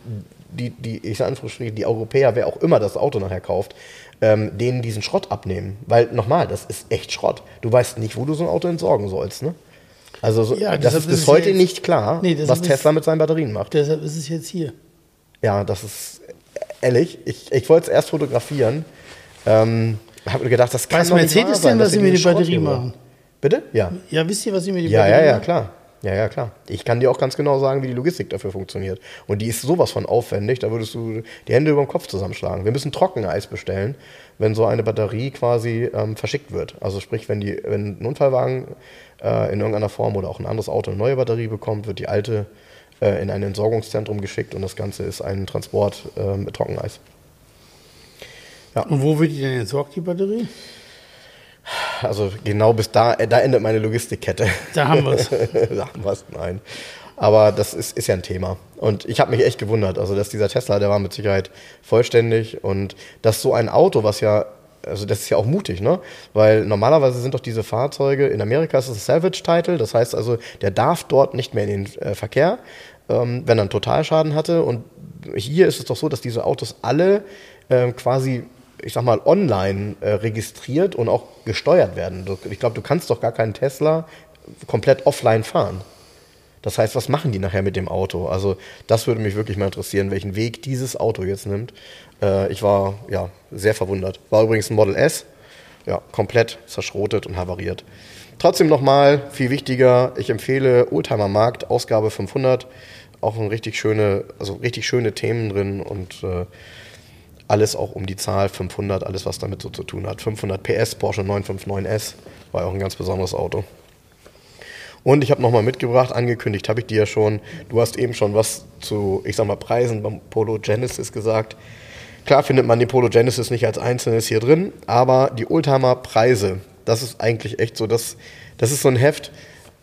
die, die ich sage Anführungsstrichen, die Europäer, wer auch immer das Auto nachher kauft, ähm, denen diesen Schrott abnehmen. Weil nochmal, das ist echt Schrott. Du weißt nicht, wo du so ein Auto entsorgen sollst. Ne? Also so, Ja, das ist bis heute jetzt- nicht klar, Nee, was Tesla mit seinen Batterien macht. Deshalb ist es jetzt hier. Ja, das ist ehrlich. Ich, ich wollte es erst fotografieren. Ähm, habe gedacht, das kann Weiß doch nicht Mercedes denn, dass was sie den die Schrott Batterie machen? Bitte? Ja. Ja, wisst ihr, was sie mit die Ja, Batterie ja, ja, machen? klar. Ja, ja, klar. Ich kann dir auch ganz genau sagen, wie die Logistik dafür funktioniert. Und die ist sowas von aufwendig, da würdest du die Hände über den Kopf zusammenschlagen. Wir müssen Trockeneis bestellen, wenn so eine Batterie quasi ähm, verschickt wird. Also sprich, wenn, die, wenn ein Unfallwagen äh, in irgendeiner Form oder auch ein anderes Auto eine neue Batterie bekommt, wird die alte äh, in ein Entsorgungszentrum geschickt und das Ganze ist ein Transport äh, mit Trockeneis. Und wo wird die denn entsorgt, die Batterie? Also genau bis da, äh, da endet meine Logistikkette. Da haben wir es. Sagen wir's, nein. Aber das ist, ist ja ein Thema. Und ich habe mich echt gewundert. Also, dass dieser Tesla, der war mit Sicherheit vollständig. Und dass so ein Auto, was ja, also das ist ja auch mutig, ne? Weil normalerweise sind doch diese Fahrzeuge, in Amerika ist es ein Salvage-Title, das heißt also, der darf dort nicht mehr in den äh, Verkehr, ähm, wenn er einen Totalschaden hatte. Und hier ist es doch so, dass diese Autos alle ähm, quasi ich sag mal, online äh, registriert und auch gesteuert werden. Ich glaube, du kannst doch gar keinen Tesla komplett offline fahren. Das heißt, was machen die nachher mit dem Auto? Also, das würde mich wirklich mal interessieren, welchen Weg dieses Auto jetzt nimmt. Äh, ich war ja sehr verwundert. War übrigens ein Model S, ja, komplett zerschrotet und havariert. Trotzdem nochmal, viel wichtiger, ich empfehle Oldtimer Markt, Ausgabe 500. Auch ein richtig schöne, also richtig schöne Themen drin und äh, alles auch um die Zahl 500, alles was damit so zu tun hat. 500 PS, Porsche 959S, war auch ein ganz besonderes Auto. Und ich habe nochmal mitgebracht, angekündigt habe ich dir ja schon, du hast eben schon was zu, ich sag mal, Preisen beim Polo Genesis gesagt. Klar findet man den Polo Genesis nicht als einzelnes hier drin, aber die Oldtimer Preise, das ist eigentlich echt so, das, das ist so ein Heft,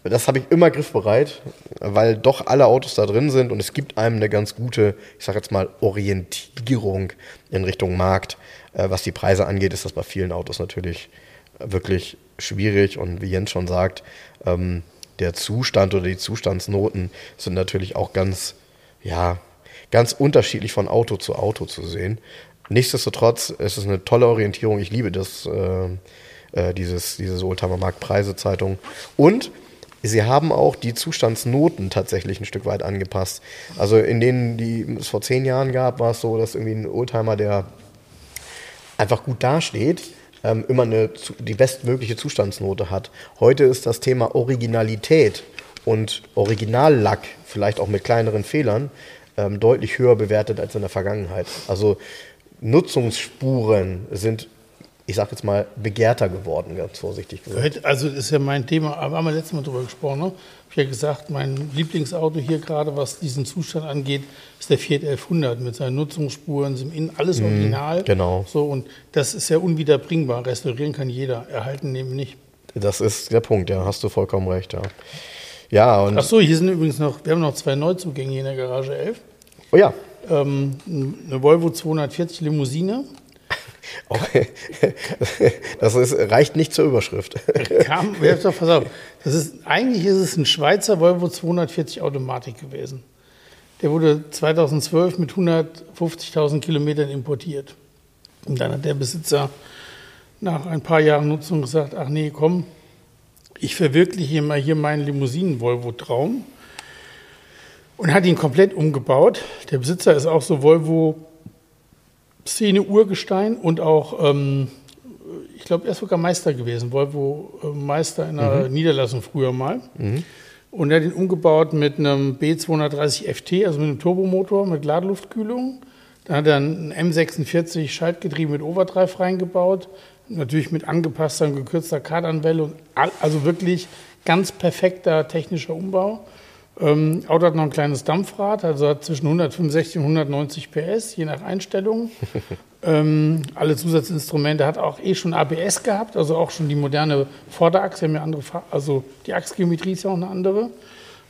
das habe ich immer griffbereit, weil doch alle Autos da drin sind und es gibt einem eine ganz gute, ich sage jetzt mal, Orientierung in Richtung Markt. Äh, was die Preise angeht, ist das bei vielen Autos natürlich wirklich schwierig und wie Jens schon sagt, ähm, der Zustand oder die Zustandsnoten sind natürlich auch ganz, ja, ganz unterschiedlich von Auto zu Auto zu sehen. Nichtsdestotrotz ist es eine tolle Orientierung. Ich liebe das, äh, äh, dieses, diese Oldtimer Markt Preisezeitung. Und sie haben auch die Zustandsnoten tatsächlich ein Stück weit angepasst. Also in denen, die es vor zehn Jahren gab, war es so, dass irgendwie ein Oldtimer, der einfach gut dasteht, ähm, immer eine, die bestmögliche Zustandsnote hat. Heute ist das Thema Originalität und Originallack, vielleicht auch mit kleineren Fehlern, ähm, deutlich höher bewertet als in der Vergangenheit. Also Nutzungsspuren sind, ich sag jetzt mal, begehrter geworden, ganz vorsichtig gesagt. Also das ist ja mein Thema, haben wir letztes Mal drüber gesprochen. Ne? Ich habe ja gesagt, mein Lieblingsauto hier gerade, was diesen Zustand angeht, ist der Fiat 1100 mit seinen Nutzungsspuren, sind innen alles original. genau. So und das ist ja unwiederbringbar. Restaurieren kann jeder, erhalten eben nicht. Das ist der Punkt, ja, hast du vollkommen recht, ja. Ja, und, Ach so, hier sind übrigens noch, wir haben noch zwei Neuzugänge hier in der Garage 11. oh ja, Ähm, eine Volvo 240 Limousine. Okay. Das ist, reicht nicht zur Überschrift. Kam, doch, pass auf. Das ist, eigentlich ist es ein Schweizer Volvo 240 Automatik gewesen. Der wurde 2012 mit 150.000 Kilometern importiert. Und dann hat der Besitzer nach ein paar Jahren Nutzung gesagt, ach nee, komm, ich verwirkliche mal hier meinen Limousinen-Volvo-Traum und hat ihn komplett umgebaut. Der Besitzer ist auch so Volvo Szene Urgestein und auch, ähm, ich glaube, er ist sogar Meister gewesen, Volvo äh, Meister in einer mhm. Niederlassung früher mal. Mhm. Und er hat ihn umgebaut mit einem B230 FT, also mit einem Turbomotor mit Ladeluftkühlung. Dann hat er ein M46 Schaltgetriebe mit Overdrive reingebaut, natürlich mit angepasster und gekürzter Kardanwelle. Also wirklich ganz perfekter technischer Umbau. Ähm, Auto hat noch ein kleines Dampfrad, also hat zwischen 165 und 190 PS, je nach Einstellung. ähm, alle Zusatzinstrumente hat auch eh schon ABS gehabt, also auch schon die moderne Vorderachse, haben ja andere, also die Achsgeometrie ist ja auch eine andere.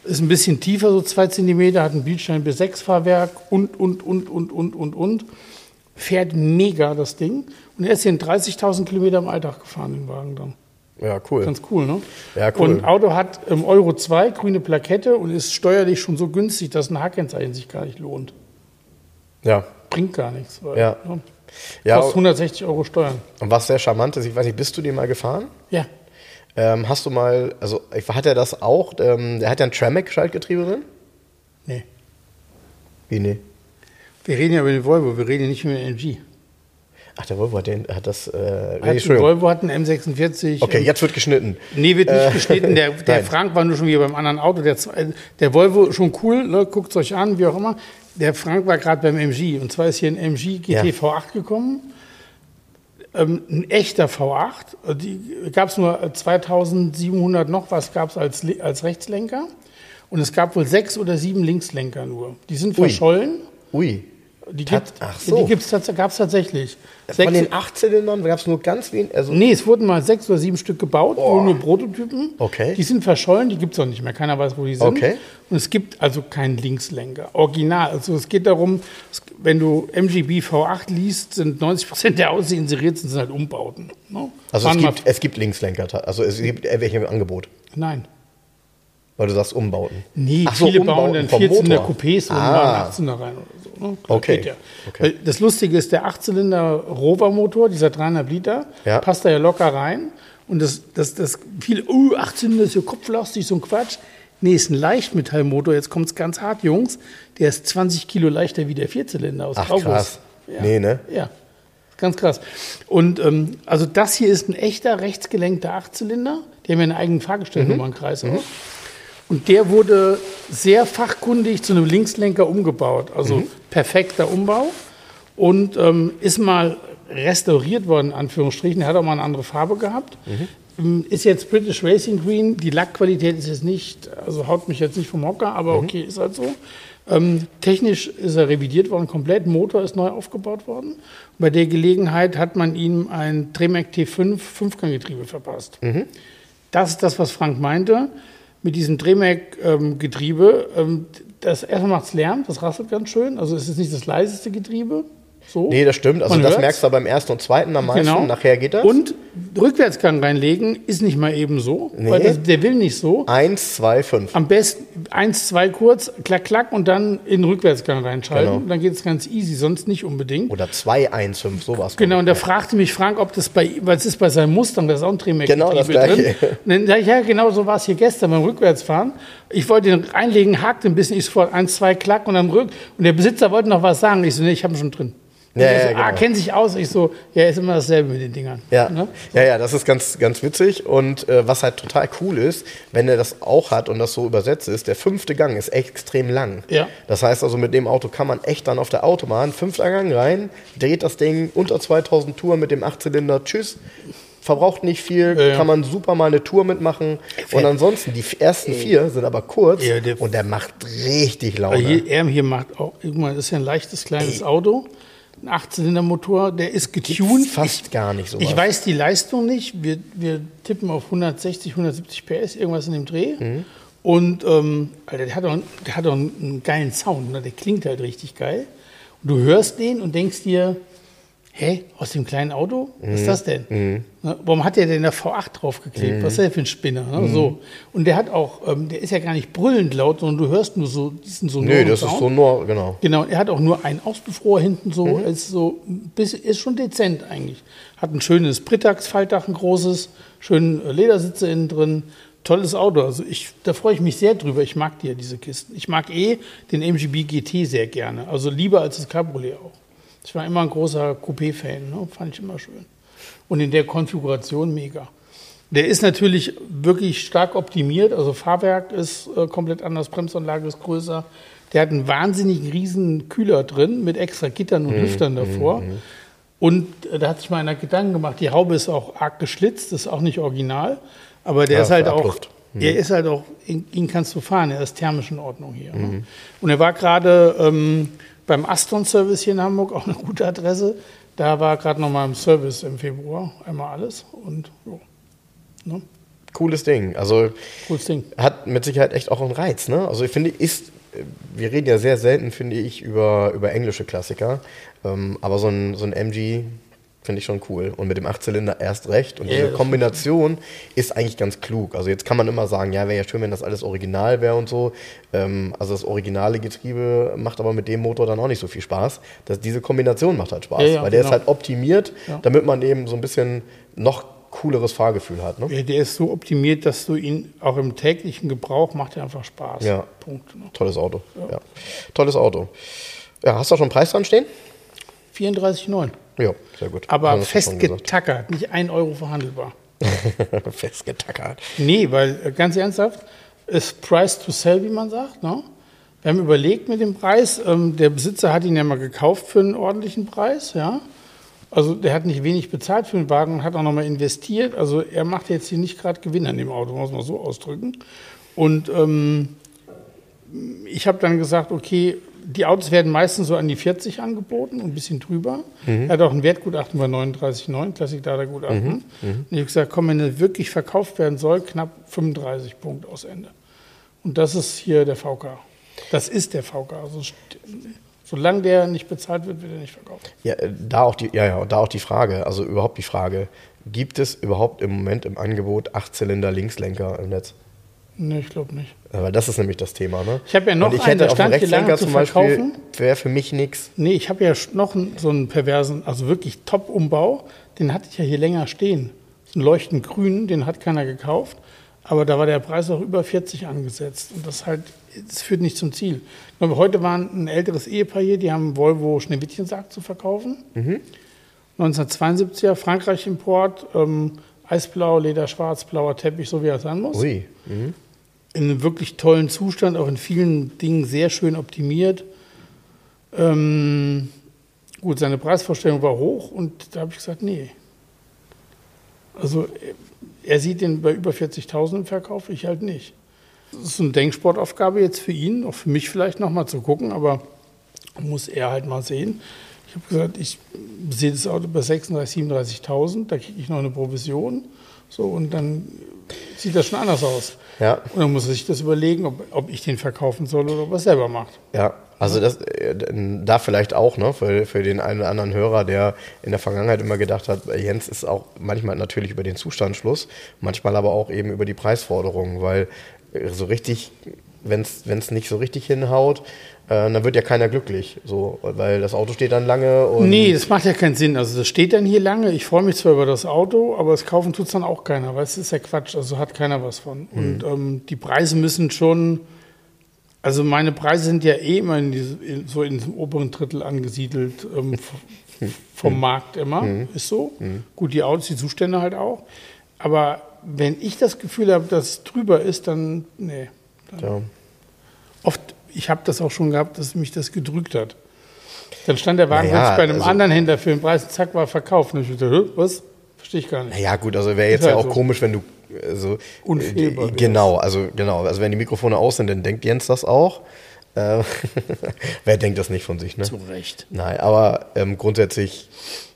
Ist ein bisschen tiefer, so zwei Zentimeter, hat ein Bildstein bis 6 Fahrwerk und, und, und, und, und, und, und. Fährt mega das Ding. Und er ist hier in 30.000 Kilometer im Alltag gefahren, den Wagen dann. Ja, cool. Ganz cool, ne? Ja, cool. Und Auto hat im Euro 2 grüne Plakette und ist steuerlich schon so günstig, dass ein H-Kennzeichen sich gar nicht lohnt. Ja. Bringt gar nichts. Weil, ja. Ne? ja. Kostet 160 Euro Steuern. Und was sehr charmant ist, ich weiß nicht, bist du den mal gefahren? Ja. Ähm, hast du mal, also hat er das auch, ähm, der hat ja ein Tremec-Schaltgetriebe drin? Nee. Wie nee? Wir reden ja über den Volvo, wir reden ja nicht über den MG. Ach, der Volvo hat, den, hat das. Äh, nee, hat Volvo hat einen M46. Okay, jetzt wird geschnitten. Nee, wird nicht äh, geschnitten. Der, der Frank war nur schon wieder beim anderen Auto. Der, der Volvo schon cool, ne, guckt es euch an, wie auch immer. Der Frank war gerade beim MG. Und zwar ist hier ein MG GT ja. V8 gekommen. Ähm, ein echter V8. Die gab es nur 2700 noch was gab es als, als Rechtslenker. Und es gab wohl sechs oder sieben Linkslenker nur. Die sind verschollen. Ui. Die gibt so. die gab es tatsächlich. Sechs, Von den acht Zylindern gab es nur ganz wenig? Also nee, es wurden mal sechs oder sieben Stück gebaut, oh. nur Prototypen. Okay. Die sind verschollen, die gibt es auch nicht mehr. Keiner weiß, wo die sind. Okay. Und es gibt also keinen Linkslenker. Original. Also es geht darum, wenn du MGB V8 liest, sind 90 Prozent der Aussehen inseriert sind, sind halt Umbauten. Ne? Also es gibt, es gibt, Linkslenker, also es gibt welche im Angebot? Nein. Weil du sagst Umbauten. Nee, Ach viele bauen dann 14er Coupés und ah. 18er rein oder so. Ne? Okay. Ja. okay. Das Lustige ist, der 8-Zylinder Rover-Motor, dieser 300 Liter, ja. passt da ja locker rein. Und das, das, das viele, uh, 8 Zylinder ist ja kopflastig, so ein Quatsch. Nee, ist ein Leichtmetallmotor, jetzt kommt es ganz hart, Jungs. Der ist 20 Kilo leichter wie der Vierzylinder aus Ach, August. krass. Ja. Nee, ne? Ja. Ganz krass. Und ähm, also das hier ist ein echter rechtsgelenkter Achtzylinder. Die haben ja einen eigenen Fahrgestellnummernkreis mhm. auch. Und der wurde sehr fachkundig zu einem Linkslenker umgebaut. Also mhm. perfekter Umbau. Und ähm, ist mal restauriert worden, in Anführungsstrichen. Er hat auch mal eine andere Farbe gehabt. Mhm. Ist jetzt British Racing Green. Die Lackqualität ist jetzt nicht, also haut mich jetzt nicht vom Hocker, aber mhm. okay, ist halt so. Ähm, technisch ist er revidiert worden, komplett. Motor ist neu aufgebaut worden. Bei der Gelegenheit hat man ihm ein Tremec T5 Fünfganggetriebe verpasst. Mhm. Das ist das, was Frank meinte mit diesem Drehmack-Getriebe. Ähm, das erstmal macht es Lärm, das rasselt ganz schön. Also es ist nicht das leiseste Getriebe. So. Nee, das stimmt. Also Man das hört's. merkst du beim ersten und zweiten am meisten. Genau. Nachher geht das. Und Rückwärtsgang reinlegen ist nicht mal eben so, nee. weil das, der will nicht so. Eins, zwei, fünf. Am besten eins, zwei kurz, klack, klack und dann in den Rückwärtsgang reinschalten. Genau. Dann geht es ganz easy, sonst nicht unbedingt. Oder zwei, eins, fünf, sowas. Genau, und da fragte mich Frank, ob das bei, weil es ist bei seinem Mustang, das ist auch ein Drehmeck Genau das gleiche. Drin. Und dann sage ich, ja, genau so war es hier gestern beim Rückwärtsfahren. Ich wollte den reinlegen, hakte ein bisschen, ich sofort eins, zwei, klack und dann rück. Und der Besitzer wollte noch was sagen. Ich so, nee, ich habe ihn schon drin. Ja, ja, so, genau. ah, kennt sich aus. Ich so, ja, ist immer dasselbe mit den Dingern. Ja, ne? ja, ja, das ist ganz, ganz witzig. Und äh, was halt total cool ist, wenn er das auch hat und das so übersetzt ist, der fünfte Gang ist extrem lang. Ja. Das heißt also, mit dem Auto kann man echt dann auf der Autobahn fünfter Gang rein, dreht das Ding unter 2000 Touren mit dem Achtzylinder, tschüss. Verbraucht nicht viel, ja, ja. kann man super mal eine Tour mitmachen. Und ansonsten, die ersten vier sind aber kurz ja, der und der macht richtig Laune. Hier, er hier macht auch, das ist ja ein leichtes kleines Ey. Auto ein Achtzylindermotor, der ist getuned. Fast ich, gar nicht so. Ich weiß die Leistung nicht. Wir, wir tippen auf 160, 170 PS, irgendwas in dem Dreh. Mhm. Und ähm, Alter, der hat auch, der hat auch einen, geilen Sound, ne? der klingt halt richtig geil. Und du hörst den und denkst dir, hä, aus dem kleinen Auto? Was ist das denn? Ne, Warum hat der denn da V8 draufgeklebt? Was ist der für ein Spinner? Ne? So. Und der hat auch, ähm, der ist ja gar nicht brüllend laut, sondern du hörst nur so diesen so Nee, das ist so nur, genau. Genau, er hat auch nur einen Auspuffrohr hinten so, ist so, bis, ist schon dezent eigentlich. Hat ein schönes Britax-Faltdach, ein großes, schönen äh, Ledersitze innen drin. Tolles Auto. Also ich, da freue ich mich sehr drüber. Ich mag die ja, diese Kisten. Ich mag eh den MGB GT sehr gerne. Also lieber als das Cabriolet auch. Ich war immer ein großer Coupé-Fan, ne? fand ich immer schön. Und in der Konfiguration mega. Der ist natürlich wirklich stark optimiert. Also Fahrwerk ist äh, komplett anders, Bremsanlage ist größer. Der hat einen wahnsinnig riesen Kühler drin mit extra Gittern und Lüftern davor. Und äh, da hat sich mal einer Gedanken gemacht, die Haube ist auch arg geschlitzt, ist auch nicht original. Aber der Ja, ist halt auch, Abluft. er ist halt auch, ihn, kannst du fahren, er ist thermisch in Ordnung hier. Ne? Und er war gerade ähm, beim Aston-Service hier in Hamburg, auch eine gute Adresse. Da war gerade noch mal im Service im Februar, einmal alles. Und jo, ne? Cooles Ding. Also cooles Ding. hat mit Sicherheit echt auch einen Reiz, ne? Also ich finde, ist, wir reden ja sehr selten, finde ich, über, über englische Klassiker. Ähm, aber so ein, so ein MG finde ich schon cool. Und mit dem Achtzylinder erst recht. Und Ja, diese Kombination ist eigentlich ganz klug. Also jetzt kann man immer sagen, ja, wäre ja schön, wenn das alles original wäre und so. Ähm, also das originale Getriebe macht aber mit dem Motor dann auch nicht so viel Spaß. Das, diese Kombination macht halt Spaß. Ja, ja, weil der ist genau. halt optimiert, Ja. damit man eben so ein bisschen noch cooleres Fahrgefühl hat. Ne? Ja, der ist so optimiert, dass du ihn auch im täglichen Gebrauch macht er einfach Spaß. Ja. Punkt. Ne? Tolles Auto. Ja. Tolles Auto. Ja, hast du schon einen Preis dran stehen? 34,9. Ja, sehr gut. Aber festgetackert, nicht ein Euro verhandelbar. Festgetackert. Nee, weil äh, ganz ernsthaft, ist Price to Sell, wie man sagt. Ne? Wir haben überlegt mit dem Preis, ähm, der Besitzer hat ihn ja mal gekauft für einen ordentlichen Preis. Ja? Also der hat nicht wenig bezahlt für den Wagen und hat auch nochmal investiert. Also er macht jetzt hier nicht gerade Gewinn an dem Auto, muss man so ausdrücken. Und ähm, ich habe dann gesagt, okay, die Autos werden meistens so an die 40 angeboten und ein bisschen drüber. Er hat auch ein Wertgutachten bei 39,9, Klassik Data Gutachten. Und ich habe gesagt, komm, wenn er wirklich verkauft werden soll, knapp 35 Punkte aus Ende. Und das ist hier der VK. Das ist der VK. Also, solange der nicht bezahlt wird, wird er nicht verkauft. Ja, äh, da auch die, ja, ja, da auch die Frage, also überhaupt die Frage, gibt es überhaupt im Moment im Angebot Achtzylinder Linkslenker im Netz? Nee, ich glaube nicht. Weil das ist nämlich das Thema, ne? Ich habe ja noch Und ich einen, hätte auf dem Rechtslenker zu zum Beispiel, wäre für mich nichts. Nee, ich habe ja noch so einen perversen, also wirklich Top-Umbau. Den hatte ich ja hier länger stehen. So einen leuchtend grün, den hat keiner gekauft. Aber da war der Preis auch über 40 angesetzt. Und das halt, das führt nicht zum Ziel. Glaube, heute war ein älteres Ehepaar hier, die haben Volvo Schneewittchensarg zu verkaufen. 1972er Frankreich-Import, ähm, Eisblau, Leder, Schwarz, blauer Teppich, so wie er sein muss Ui. in einem wirklich tollen Zustand, auch in vielen Dingen sehr schön optimiert. Ähm, gut, seine Preisvorstellung war hoch und da habe ich gesagt, nee. Also äh, er sieht den bei über 40.000 im Verkauf, ich halt nicht. Das ist eine Denksportaufgabe jetzt für ihn, auch für mich vielleicht nochmal zu gucken, aber muss er halt mal sehen. Ich habe gesagt, ich sehe das Auto bei 36.000, 37.000, da kriege ich noch eine Provision. So, und dann sieht das schon anders aus. Ja. Und dann muss er sich das überlegen, ob, ob ich den verkaufen soll oder ob er es selber macht. Ja, also das äh, da vielleicht auch, ne, für, für den einen oder anderen Hörer, der in der Vergangenheit immer gedacht hat, äh, Jens ist auch manchmal natürlich über den Zustand Schluss, manchmal aber auch eben über die Preisforderungen, weil äh, so richtig, wenn es nicht so richtig hinhaut, äh, dann wird ja keiner glücklich, so, weil das Auto steht dann lange und Nee, das macht ja keinen Sinn. Also das steht dann hier lange. Ich freue mich zwar über das Auto, aber das kaufen tut es dann auch keiner, weil es ist ja Quatsch. Also hat keiner was von. Und ähm, die Preise müssen schon, also meine Preise sind ja eh immer in diese, in, so in diesem oberen Drittel angesiedelt ähm, vom Markt immer. Ist so. Gut, die Autos, die Zustände halt auch. Aber wenn ich das Gefühl habe, dass es drüber ist, dann, nee. ja. Oft, ich habe das auch schon gehabt, dass mich das gedrückt hat. Dann stand der Wagen Naja, bei einem also- anderen Händler für den Preis, zack, war verkauft. Und ich dachte, "Hä, was? Verstehe ich gar nicht. Naja, gut, also wäre jetzt Ist ja halt auch so. komisch, wenn du äh, so. Unfehlbar äh. Genau, also genau. Also wenn die Mikrofone aus sind, dann denkt Jens das auch. Äh, wer denkt das nicht von sich, ne? Zu Recht. Nein, aber ähm, grundsätzlich,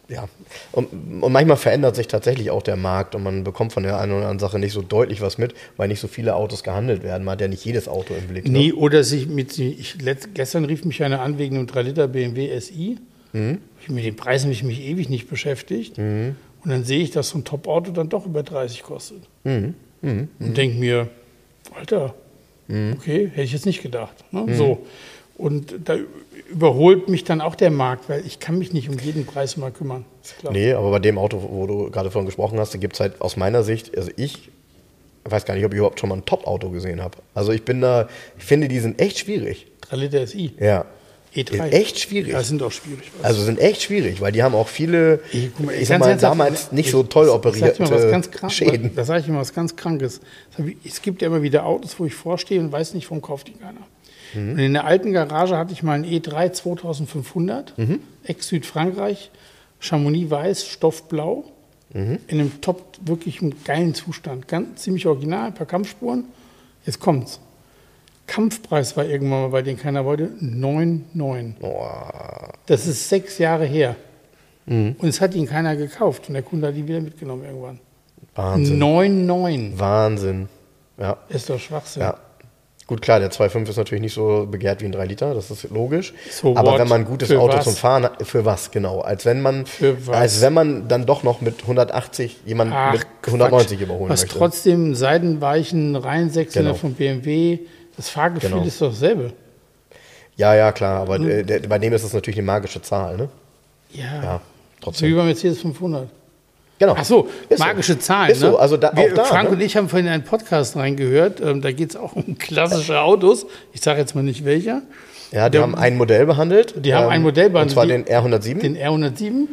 ja. Und, und manchmal verändert sich tatsächlich auch der Markt und man bekommt von der einen oder anderen Sache nicht so deutlich was mit, weil nicht so viele Autos gehandelt werden. Man hat ja nicht jedes Auto im Blick. Ne? Nee, oder sich mit, ich, letzt, gestern rief mich einer an wegen einem 3 Liter BMW SI. Mit den Preisen habe ich mich ewig nicht beschäftigt. Und dann sehe ich, dass so ein Top-Auto dann doch über 30 kostet. Und denke mir, Alter, okay, hätte ich jetzt nicht gedacht. Ne? So. Und da überholt mich dann auch der Markt, weil ich kann mich nicht um jeden Preis mal kümmern. Klar. Nee, aber bei dem Auto, wo du gerade von gesprochen hast, da gibt es halt aus meiner Sicht, also ich weiß gar nicht, ob ich überhaupt schon mal ein Top-Auto gesehen habe. Also ich bin da, ich finde, die sind echt schwierig. 3 Liter SI, Ja. E3. Ist echt schwierig. Ja, sind auch schwierig. Also sind echt schwierig, weil die haben auch viele, Ich- guck mal, ich sag mal, damals nicht ich- so toll operierte was krank, Schäden. Da sage ich mal was ganz Krankes. Es gibt ja immer wieder Autos, wo ich vorstehe und weiß nicht, warum kauft die keiner. Mhm. Und in der alten Garage hatte ich mal einen E3 2500, Mhm. ex-Südfrankreich, Chamonix weiß, Stoffblau, Mhm. in einem top, wirklich einem geilen Zustand. Ganz ziemlich original, ein paar Kampfspuren. Jetzt kommt's. Kampfpreis war irgendwann mal, bei den keiner wollte, 9,9. Boah. Das ist sechs Jahre her. Mhm. Und es hat ihn keiner gekauft. Und der Kunde hat die wieder mitgenommen irgendwann. Wahnsinn. 9,9. Wahnsinn. Ja, Ist doch Schwachsinn. ja. Gut, klar, der 2.5 ist natürlich nicht so begehrt wie ein 3 Liter, das ist logisch. So Aber what? wenn man ein gutes Für Auto was? zum Fahren hat, für was genau? Als wenn man, als wenn man dann doch noch mit 180 jemanden Ach, mit 190 Quatsch. überholen Was möchte. trotzdem seidenweichen Reihensechszylinder Genau. von BMW, das Fahrgefühl Genau. ist doch dasselbe. Ja, ja, klar, aber Hm. äh, der, bei dem ist das natürlich eine magische Zahl, ne? Ja. Ja, trotzdem. wie beim Mercedes 500. Genau. Ach so, Ist so. magische Zahlen. Ist so, ne? also da- Wir, da, Frank ne? und ich haben vorhin in einen Podcast reingehört. Ähm, da geht es auch um klassische Autos. Ich sage jetzt mal nicht welcher. Ja, die Der- haben ein Modell behandelt. ähm, Die haben ein Modell behandelt, Und zwar den R107. Den R107.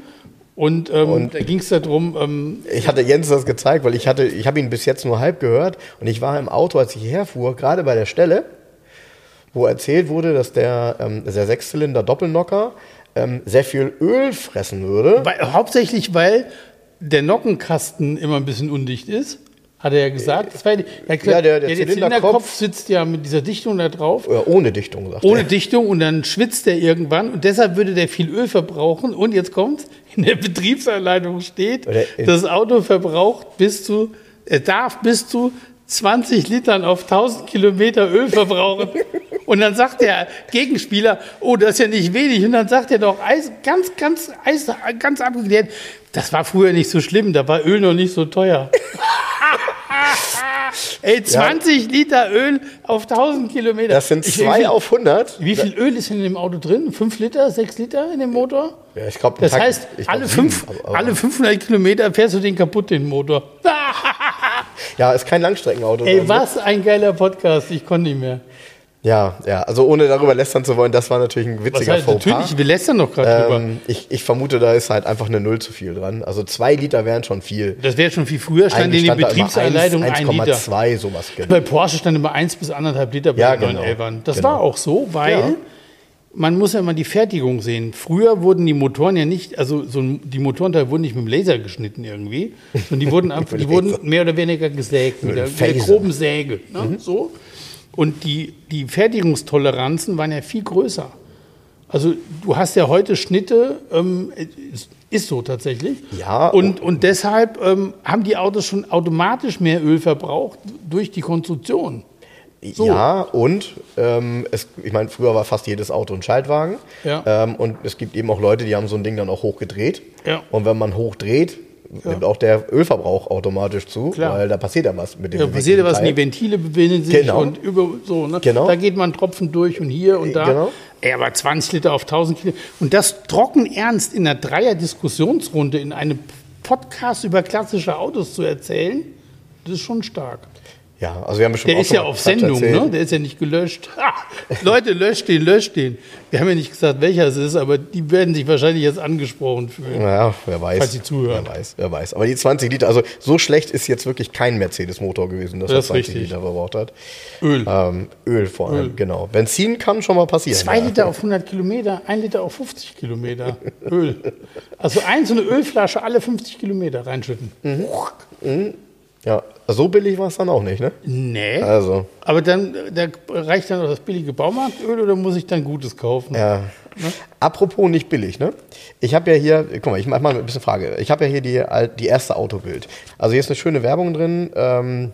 Und, ähm, da ging es darum, ähm, Ich hatte Jens das gezeigt, weil ich hatte, ich habe ihn bis jetzt nur halb gehört und ich war im Auto, als ich hierher fuhr, gerade bei der Stelle, wo erzählt wurde, dass der, ähm, der Sechszylinder Doppelnocker ähm, sehr viel Öl fressen würde. weil, hauptsächlich weil der Nockenkasten immer ein bisschen undicht ist. Hat er ja gesagt. Das war er hat gesagt, Ja, der- der der Zylinderkopf- Zylinderkopf sitzt ja mit dieser Dichtung da drauf. Oder ohne Dichtung, sagt Ohne er. Dichtung und dann schwitzt der irgendwann und deshalb würde der viel Öl verbrauchen. Und jetzt kommt, in der Betriebsanleitung steht, das Auto verbraucht bis zu, er darf bis zu 20 Litern auf 1000 Kilometer Öl verbrauchen. Und dann sagt der Gegenspieler, oh, das ist ja nicht wenig. Und dann sagt er doch Eis, ganz, ganz, Eis, ganz abgeklärt, das war früher nicht so schlimm, da war Öl noch nicht so teuer. Ey, 20 Liter Öl auf 1000 Kilometer. Das sind Ich- zwei wie viel- auf 100. wie viel Öl ist in dem Auto drin? 5 Liter, 6 Liter in dem Motor? Ja, ich glaub, Das Takt- heißt, glaub, alle, fünf, alle 500 Kilometer fährst du den kaputt, den Motor. Ja, ist kein Langstreckenauto. Ey, Also- was ein geiler Podcast. Ich konnte nicht mehr. Ja, ja, also ohne darüber lästern zu wollen, das war natürlich ein Was witziger heißt, Fauxpas. natürlich, wir lästern doch gerade drüber. Ähm, ich, ich vermute, da ist halt einfach eine Null zu viel dran. Also zwei Liter wären schon viel. Das wäre schon viel früher, stand in den Betriebsanleitungen 1, 1 Liter. 1,2 sowas. Genau. Bei Porsche stand immer 1 bis 1,5 Liter bei Ja, den genau. 911ern. Das Genau. war auch so, weil Ja. Man muss ja mal die Fertigung sehen. Früher wurden die Motoren ja nicht, also so die Motorenteile wurden nicht mit dem Laser geschnitten irgendwie, sondern die wurden, einfach, die wurden mehr oder weniger gesägt mit der, mit der groben Säge. Ne? So. Und die, die Fertigungstoleranzen waren ja viel größer. Also du hast ja heute Schnitte, ähm, ist, ist so tatsächlich. Ja, Und, und deshalb ähm, haben die Autos schon automatisch mehr Öl verbraucht durch die Konstruktion. So. Ja, und ähm, es, ich meine, früher war fast jedes Auto ein Schaltwagen. Ja. Ähm, und es gibt eben auch Leute, die haben so ein Ding dann auch hochgedreht. Ja. Und wenn man hochdreht, nimmt auch der Ölverbrauch automatisch zu, Klar. weil da passiert ja was mit dem Da passiert ja was, beweglichen die Ventile befinden sich Genau. und über so. Ne? Genau. Da geht man Tropfen durch und hier und da. Genau. Ey, aber 20 Liter auf 1000 Kilo. Und das trocken ernst in einer Dreier-Diskussionsrunde in einem Podcast über klassische Autos zu erzählen, das ist schon stark. Ja, also wir haben bestimmt Der ist ja auf Sendung, erzählt. ne? Der ist ja nicht gelöscht. Ha! Leute, löscht den, löscht den. Wir haben ja nicht gesagt, welcher es ist, aber die werden sich wahrscheinlich jetzt angesprochen fühlen. Ja, wer weiß. Falls Sie zuhören. Wer weiß, wer weiß. Aber die 20 Liter, also so schlecht ist jetzt wirklich kein Mercedes-Motor gewesen, dass Das er ist 20 richtig. Liter verbraucht hat. Öl. Ähm, Öl vor allem, genau. Benzin kann schon mal passieren. Zwei ja. Liter auf 100 Kilometer, ein Liter auf 50 Kilometer Öl. Also ein so eine Ölflasche alle 50 Kilometer reinschütten. Ja, so billig war es dann auch nicht, ne? Nee. Also, Aber dann da reicht dann auch das billige Baumarktöl oder muss ich dann Gutes kaufen? ja. Apropos nicht billig, ne? Ich habe ja hier, guck mal, ich mach mal ein bisschen Frage. Ich habe ja hier die, die erste Autobild. Also hier ist eine schöne Werbung drin. Ähm,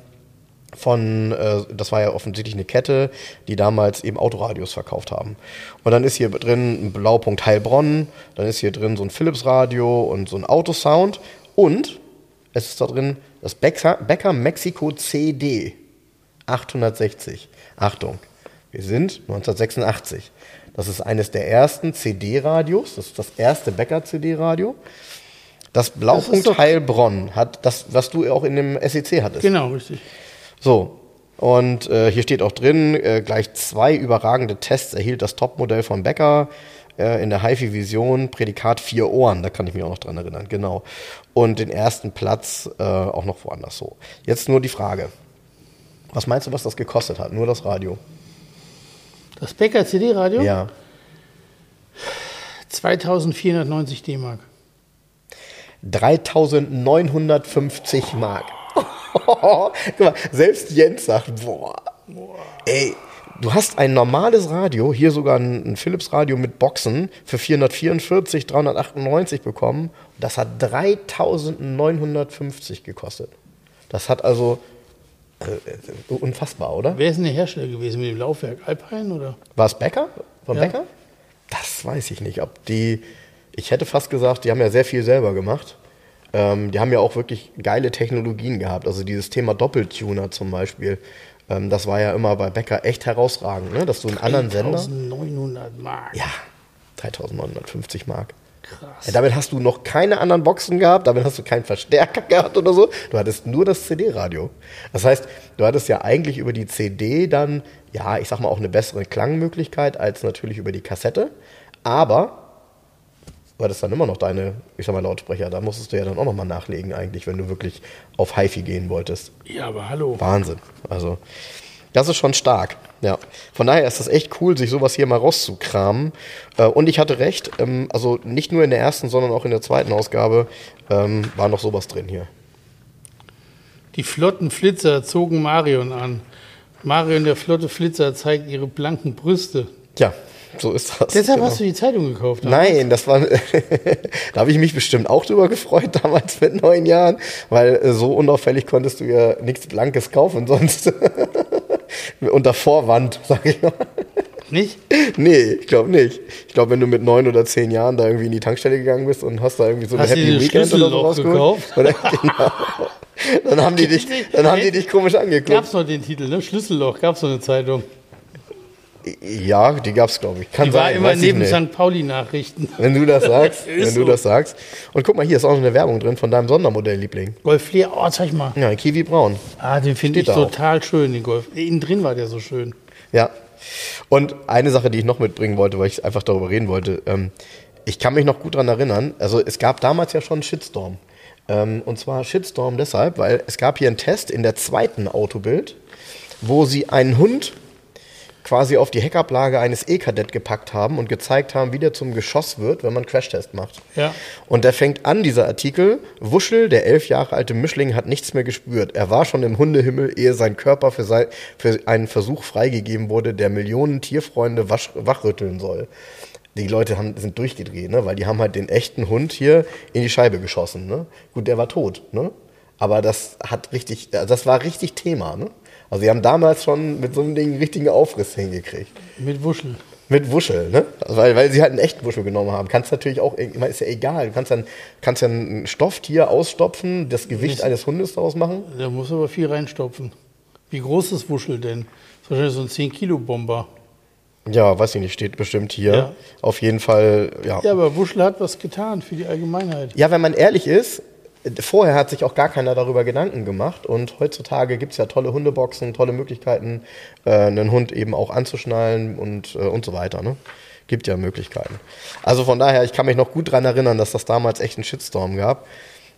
von, äh, das war ja offensichtlich eine Kette, die damals eben Autoradios verkauft haben. Und dann ist hier drin ein Blaupunkt Heilbronn, dann ist hier drin so ein Philips Radio und so ein Autosound und es ist da drin das Becker, Becker Mexico CD 860. Achtung, wir sind 1986. Das ist eines der ersten CD-Radios, das ist das erste Becker CD-Radio. Das Blaupunkt doch- Heilbronn hat das, was du auch in dem SEC hattest. Genau, richtig. So. Und äh, hier steht auch drin, äh, gleich zwei überragende Tests erhielt das Topmodell von Becker äh, in der HiFi-Vision, Prädikat vier Ohren, da kann ich mich auch noch dran erinnern, genau. Und den ersten Platz äh, auch noch woanders so. Jetzt nur die Frage. Was meinst du, was das gekostet hat? Nur das Radio? Das Becker CD-Radio, Ja. 2490 D-Mark. 3950 Mark. Guck mal, selbst Jens sagt, boah, ey, du hast ein normales Radio, hier sogar ein, ein Philips Radio mit Boxen für 444, 398 bekommen. Das hat 3950 gekostet. Das hat also äh, äh, unfassbar, oder? Wer ist denn der Hersteller gewesen mit dem Laufwerk? Alpine oder? War es Becker? Von Ja. Becker? Das weiß ich nicht. Ob die, ich hätte fast gesagt, die haben ja sehr viel selber gemacht. Ähm, die haben ja auch wirklich geile Technologien gehabt. Also dieses Thema Doppeltuner zum Beispiel. Ähm, das war ja immer bei Becker echt herausragend, ne? dass du einen anderen Sender. 1900 Mark. Ja, 3950 Mark. Krass. Ja, damit hast du noch keine anderen Boxen gehabt, damit hast du keinen Verstärker gehabt oder so. Du hattest nur das CD-Radio. Das heißt, du hattest ja eigentlich über die CD dann, ja, ich sag mal, auch eine bessere Klangmöglichkeit als natürlich über die Kassette. Aber du hattest dann immer noch deine, ich sag mal, Lautsprecher. Da musstest du ja dann auch nochmal nachlegen, eigentlich, wenn du wirklich auf HiFi gehen wolltest. Ja, aber hallo. Wahnsinn. Also, das ist schon stark. Ja. Von daher ist das echt cool, sich sowas hier mal rauszukramen. Äh, Und ich hatte recht, ähm, also nicht nur in der ersten, sondern auch in der zweiten Ausgabe ähm, war noch sowas drin hier. Die flotten Flitzer zogen Marion an. Marion, der flotte Flitzer, zeigt ihre blanken Brüste. Ja, so ist das. Deshalb genau. hast du die Zeitung gekauft. ne? Nein, das war, da habe ich mich bestimmt auch drüber gefreut, damals mit neun Jahren, weil äh, so unauffällig konntest du ja nichts Blankes kaufen, sonst unter Vorwand, sag ich mal. Nicht? Nee, ich glaube nicht. Ich glaube, wenn du mit neun oder zehn Jahren da irgendwie in die Tankstelle gegangen bist und hast da irgendwie so Hast eine Happy Weekend oder so rausgeholt. gekauft? Oder, genau. Dann haben die dich, dann haben die dich komisch angeguckt. Gab's noch den Titel, ne? Schlüsselloch, gab's noch eine Zeitung. Ja, die gab's, glaube ich. Kann Die war sein, immer neben. St. Pauli-Nachrichten. Wenn du das sagst, wenn du so. das sagst. Und guck mal, hier ist auch noch eine Werbung drin von deinem Sondermodell-Liebling. Golf Flair, oh, zeig mal. Ja, Kiwi Braun. Ah, den finde ich da auch. total schön, den Golf. Innen drin war der so schön. Ja. Und eine Sache, die ich noch mitbringen wollte, weil ich einfach darüber reden wollte. Ähm, ich kann mich noch gut daran erinnern. Also es gab damals ja schon einen Shitstorm. Ähm, und zwar Shitstorm deshalb, weil es gab hier einen Test in der zweiten Autobild, wo sie einen Hund quasi auf die Heckablage eines E-Kadett gepackt haben und gezeigt haben, wie der zum Geschoss wird, wenn man Crashtest macht. Ja. Und der fängt an, dieser Artikel, Wuschel, der elf Jahre alte Mischling, hat nichts mehr gespürt. Er war schon im Hundehimmel, ehe sein Körper für, sei, für einen Versuch freigegeben wurde, der Millionen Tierfreunde wasch, wachrütteln soll. Die Leute haben, sind durchgedreht, ne? weil die haben halt den echten Hund hier in die Scheibe geschossen. Ne? Gut, der war tot, ne? aber das hat richtig, das war richtig Thema. Ne? Also sie haben damals schon mit so einem Ding einen richtigen Aufriss hingekriegt. Mit Wuschel. Mit Wuschel, ne? Also weil, weil sie halt einen echten Wuschel genommen haben. Kannst natürlich auch, ist ja egal. Du kannst dann, kannst ja ein Stofftier ausstopfen, das Gewicht eines Hundes daraus machen. Da muss aber viel reinstopfen. Wie groß ist Wuschel denn? Das ist wahrscheinlich so ein 10-Kilo-Bomber. Ja, weiß ich nicht, steht bestimmt hier. Ja. Auf jeden Fall, ja. Ja, aber Wuschel hat was getan für die Allgemeinheit. Ja, wenn man ehrlich ist, vorher hat sich auch gar keiner darüber Gedanken gemacht und heutzutage gibt es ja tolle Hundeboxen, tolle Möglichkeiten, äh, einen Hund eben auch anzuschnallen und, äh, und so weiter. Ne? Gibt ja Möglichkeiten. Also von daher, ich kann mich noch gut daran erinnern, dass das damals echt einen Shitstorm gab.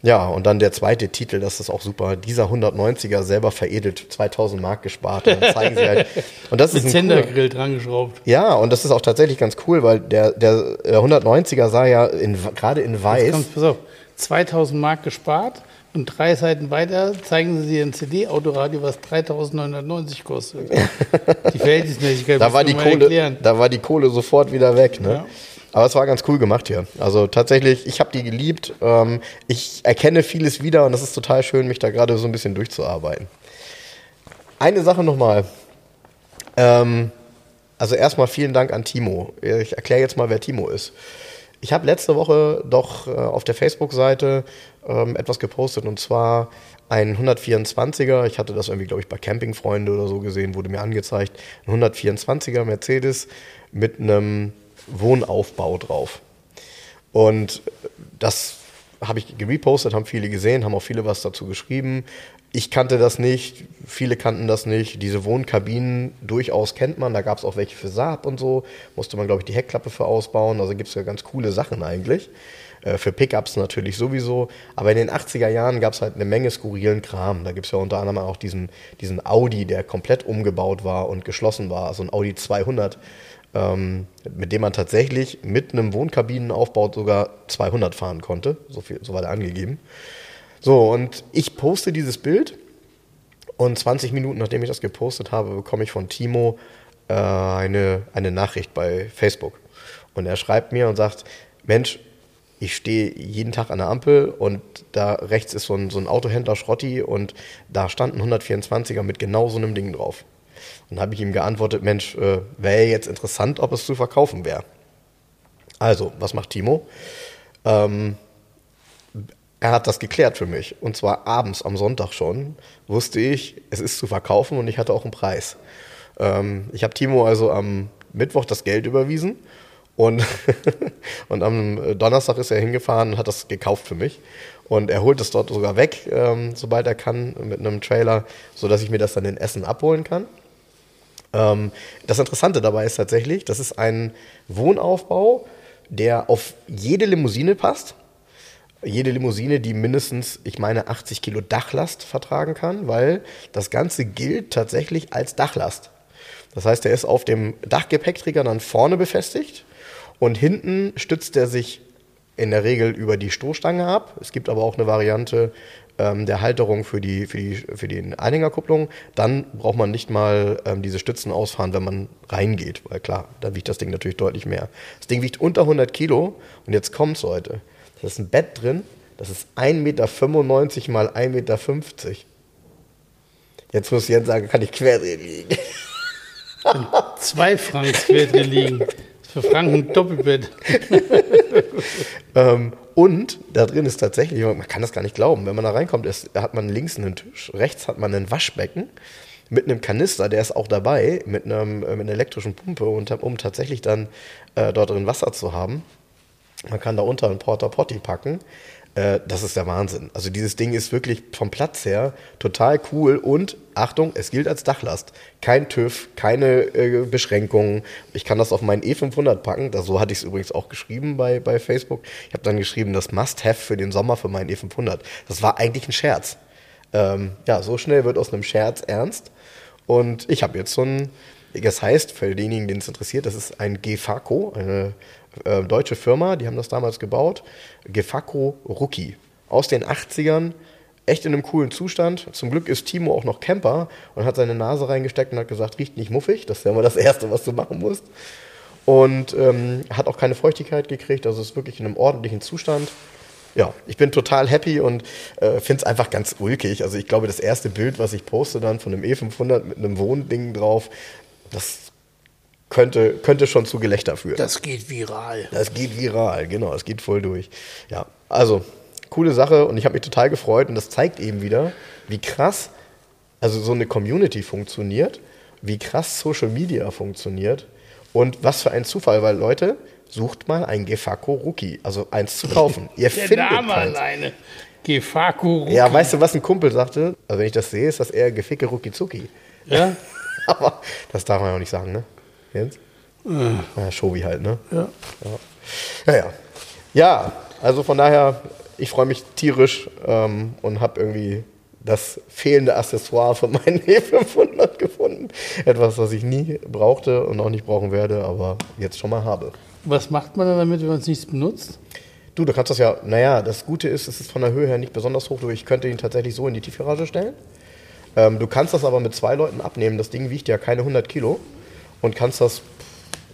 Ja, und dann der zweite Titel, das ist auch super. Dieser 190er selber veredelt, 2000 Mark gespart. Und dann zeigen sie halt. Und das ist ein Zendergrill dran geschraubt. Ja, und das ist auch tatsächlich ganz cool, weil der, der, der 190er sah ja in, gerade in weiß. Komm, pass auf. 2000 Mark gespart und drei Seiten weiter zeigen sie dir ein CD-Autoradio, was 3990 kostet. Die Verhältnismäßigkeit da war, die Kohle, erklären. da war die Kohle sofort wieder weg. Ne? Ja. Aber es war ganz cool gemacht hier. Also tatsächlich, ich habe die geliebt. Ähm, ich erkenne vieles wieder und das ist total schön, mich da gerade so ein bisschen durchzuarbeiten. Eine Sache nochmal. Ähm, also erstmal vielen Dank an Timo. Ich erkläre jetzt mal, wer Timo ist. Ich habe letzte Woche doch äh, auf der Facebook-Seite ähm, etwas gepostet und zwar ein 124er. Ich hatte das irgendwie, glaube ich, bei Campingfreunde oder so gesehen, wurde mir angezeigt. Ein 124er Mercedes mit einem Wohnaufbau drauf. Und das habe ich gepostet, haben viele gesehen, haben auch viele was dazu geschrieben. Ich kannte das nicht, viele kannten das nicht. Diese Wohnkabinen durchaus kennt man. Da gab es auch welche für Saab und so. Musste man, glaube ich, die Heckklappe für ausbauen. Also gibt es ja ganz coole Sachen eigentlich. Äh, für Pickups natürlich sowieso. Aber in den 80er Jahren gab es halt eine Menge skurrilen Kram. Da gibt es ja unter anderem auch diesen, diesen Audi, der komplett umgebaut war und geschlossen war. Also ein Audi 200 ähm, mit dem man tatsächlich mit einem Wohnkabinenaufbau sogar 200 fahren konnte. So, viel, so war der angegeben. So, und ich poste dieses Bild und 20 Minuten nachdem ich das gepostet habe, bekomme ich von Timo äh, eine, eine Nachricht bei Facebook. Und er schreibt mir und sagt, Mensch, ich stehe jeden Tag an der Ampel und da rechts ist so ein, so ein Autohändler Schrotti und da stand ein 124er mit genau so einem Ding drauf. Dann habe ich ihm geantwortet, Mensch, äh, wäre jetzt interessant, ob es zu verkaufen wäre. Also, was macht Timo? Ähm, er hat das geklärt für mich. Und zwar abends am Sonntag schon wusste ich, es ist zu verkaufen und ich hatte auch einen Preis. Ähm, ich habe Timo also am Mittwoch das Geld überwiesen und, und am Donnerstag ist er hingefahren und hat das gekauft für mich. Und er holt es dort sogar weg, ähm, sobald er kann, mit einem Trailer, sodass ich mir das dann in Essen abholen kann. Ähm, das Interessante dabei ist tatsächlich, das ist ein Wohnaufbau, der auf jede Limousine passt. Jede Limousine, die mindestens, ich meine, 80 Kilo Dachlast vertragen kann, weil das Ganze gilt tatsächlich als Dachlast. Das heißt, er ist auf dem Dachgepäckträger dann vorne befestigt und hinten stützt er sich in der Regel über die Stoßstange ab. Es gibt aber auch eine Variante, ähm, der Halterung für die, für die, für die Anhängerkupplung, dann braucht man nicht mal ähm, diese Stützen ausfahren, wenn man reingeht, weil klar, da wiegt das Ding natürlich deutlich mehr. Das Ding wiegt unter 100 Kilo und jetzt kommt's, Leute. Da ist ein Bett drin, das ist 1,95 Meter mal 1,50 Meter. Jetzt muss Jens sagen, kann ich quer drin liegen. Zwei Franken quer drin liegen. Für Franken Doppelbett. ähm, und da drin ist tatsächlich, man kann das gar nicht glauben, wenn man da reinkommt, ist, hat man links einen Tisch, rechts hat man ein Waschbecken mit einem Kanister, der ist auch dabei, mit, einem, äh, mit einer elektrischen Pumpe, und, um tatsächlich dann äh, dort drin Wasser zu haben. Man kann da unter einen Porta Potty packen. Äh, das ist der Wahnsinn. Also dieses Ding ist wirklich vom Platz her total cool und Achtung, es gilt als Dachlast. Kein TÜV, keine äh, Beschränkungen. Ich kann das auf meinen E500 packen. Das, so hatte ich es übrigens auch geschrieben bei, bei Facebook. Ich habe dann geschrieben, das Must-Have für den Sommer für meinen E500. Das war eigentlich ein Scherz. Ähm, ja, so schnell wird aus einem Scherz ernst. Und ich habe jetzt so ein, das heißt, für denjenigen, den es interessiert, das ist ein Gefaco, eine äh, deutsche Firma, die haben das damals gebaut. Gefaco Rookie. Aus den 80ern, echt in einem coolen Zustand. Zum Glück ist Timo auch noch Camper und hat seine Nase reingesteckt und hat gesagt, riecht nicht muffig. Das ist ja immer das Erste, was du machen musst. Und ähm, hat auch keine Feuchtigkeit gekriegt, also ist wirklich in einem ordentlichen Zustand. Ja, ich bin total happy und äh, finde es einfach ganz ulkig. Also ich glaube, das erste Bild, was ich poste dann von einem E500 mit einem Wohnding drauf, das könnte, könnte schon zu Gelächter führen. Das geht viral. Das geht viral, genau, es geht voll durch. Ja, also coole Sache und ich habe mich total gefreut und das zeigt eben wieder, wie krass also so eine Community funktioniert, wie krass Social Media funktioniert und was für ein Zufall, weil Leute, sucht mal ein Gefaco Rookie, also eins zu kaufen. Ihr Der findet Name keins. alleine. Gefaco Rookie. Ja, weißt du, was ein Kumpel sagte? Also wenn ich das sehe, ist das eher Geficke Rookie Zuki. Ja? Aber das darf man ja auch nicht sagen, ne? Jens? Äh. Ja, Shobi halt, ne? Ja. Ja, ja. ja. ja also von daher, ich freue mich tierisch ähm, und habe irgendwie das fehlende Accessoire von meinen E500 gefunden. Etwas, was ich nie brauchte und auch nicht brauchen werde, aber jetzt schon mal habe. Was macht man dann damit, wenn man es nicht benutzt? Du, du kannst das ja, naja, das Gute ist, es ist von der Höhe her nicht besonders hoch. Ich könnte ihn tatsächlich so in die Tiefgarage stellen. Ähm, du kannst das aber mit zwei Leuten abnehmen. Das Ding wiegt ja keine 100 Kilo und kannst das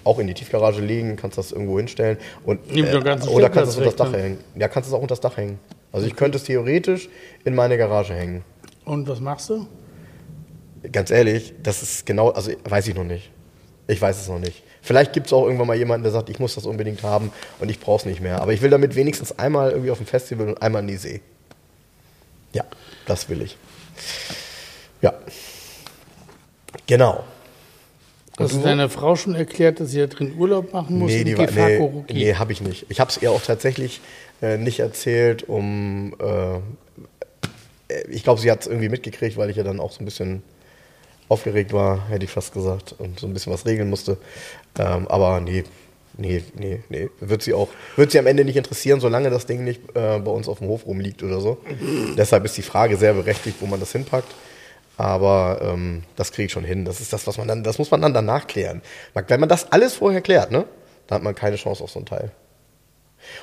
auch in die Tiefgarage legen, kannst das irgendwo hinstellen und äh, oder kannst es unter das Dach hängen. Ja, kannst es auch unter das Dach hängen. Also ich könnte es theoretisch in meine Garage hängen. Und was machst du? ganz ehrlich, das ist genau, also weiß ich noch nicht. Ich weiß es noch nicht. Vielleicht gibt es auch irgendwann mal jemanden, der sagt, ich muss das unbedingt haben und ich brauche es nicht mehr. Aber ich will damit wenigstens einmal irgendwie auf dem Festival und einmal in die See. Ja, das will ich. Ja. Genau. Hast du deiner Frau schon erklärt, dass sie da drin Urlaub machen muss? Nee, die war, nee, nee habe ich nicht. Ich habe es ihr auch tatsächlich äh, nicht erzählt, um. Äh, ich glaube, sie hat es irgendwie mitgekriegt, weil ich ja dann auch so ein bisschen aufgeregt war, hätte ich fast gesagt, und so ein bisschen was regeln musste. Ähm, aber nee, nee, nee, nee. Wird sie auch, wird sie am Ende nicht interessieren, solange das Ding nicht äh, bei uns auf dem Hof rumliegt oder so. Deshalb ist die Frage sehr berechtigt, wo man das hinpackt. Aber ähm, das kriege ich schon hin. Das ist das, was man dann, das muss man dann danach klären. Wenn man das alles vorher klärt, ne, dann hat man keine Chance auf so ein Teil.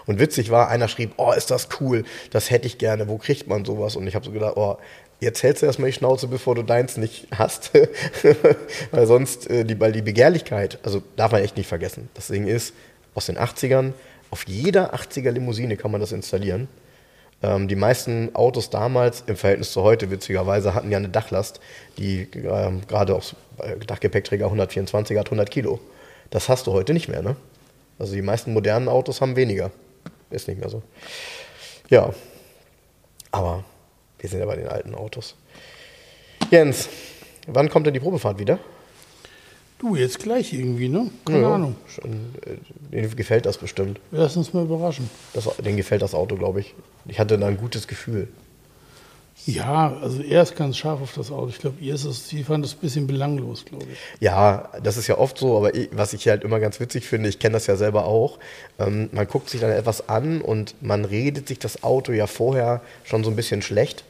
Und witzig war, einer schrieb, oh, ist das cool, das hätte ich gerne, wo kriegt man sowas? Und ich habe so gedacht, oh, jetzt hältst du erstmal die Schnauze, bevor du deins nicht hast. weil sonst, äh, die, weil die Begehrlichkeit, also darf man echt nicht vergessen. Das Ding ist, aus den 80ern, auf jeder 80er Limousine kann man das installieren. Ähm, die meisten Autos damals, im Verhältnis zu heute witzigerweise, hatten ja eine Dachlast, die ähm, gerade auch äh, Dachgepäckträger 124 hat 100 Kilo. Das hast du heute nicht mehr, ne? Also die meisten modernen Autos haben weniger. Ist nicht mehr so. Ja. Aber wir sind ja bei den alten Autos. Jens, wann kommt denn die Probefahrt wieder? Du, jetzt gleich irgendwie, ne? Keine Ja, Ahnung. Schon, äh, denen gefällt das bestimmt. Lass uns mal überraschen. Das, denen gefällt das Auto, glaube ich. Ich hatte da ein gutes Gefühl. Ja, also er ist ganz scharf auf das Auto. Ich glaube, ihr ist es, sie fand es ein bisschen belanglos, glaube ich. Ja, das ist ja oft so, aber ich, was ich halt immer ganz witzig finde, ich kenne das ja selber auch, ähm, man guckt sich dann etwas an und man redet sich das Auto ja vorher schon so ein bisschen schlecht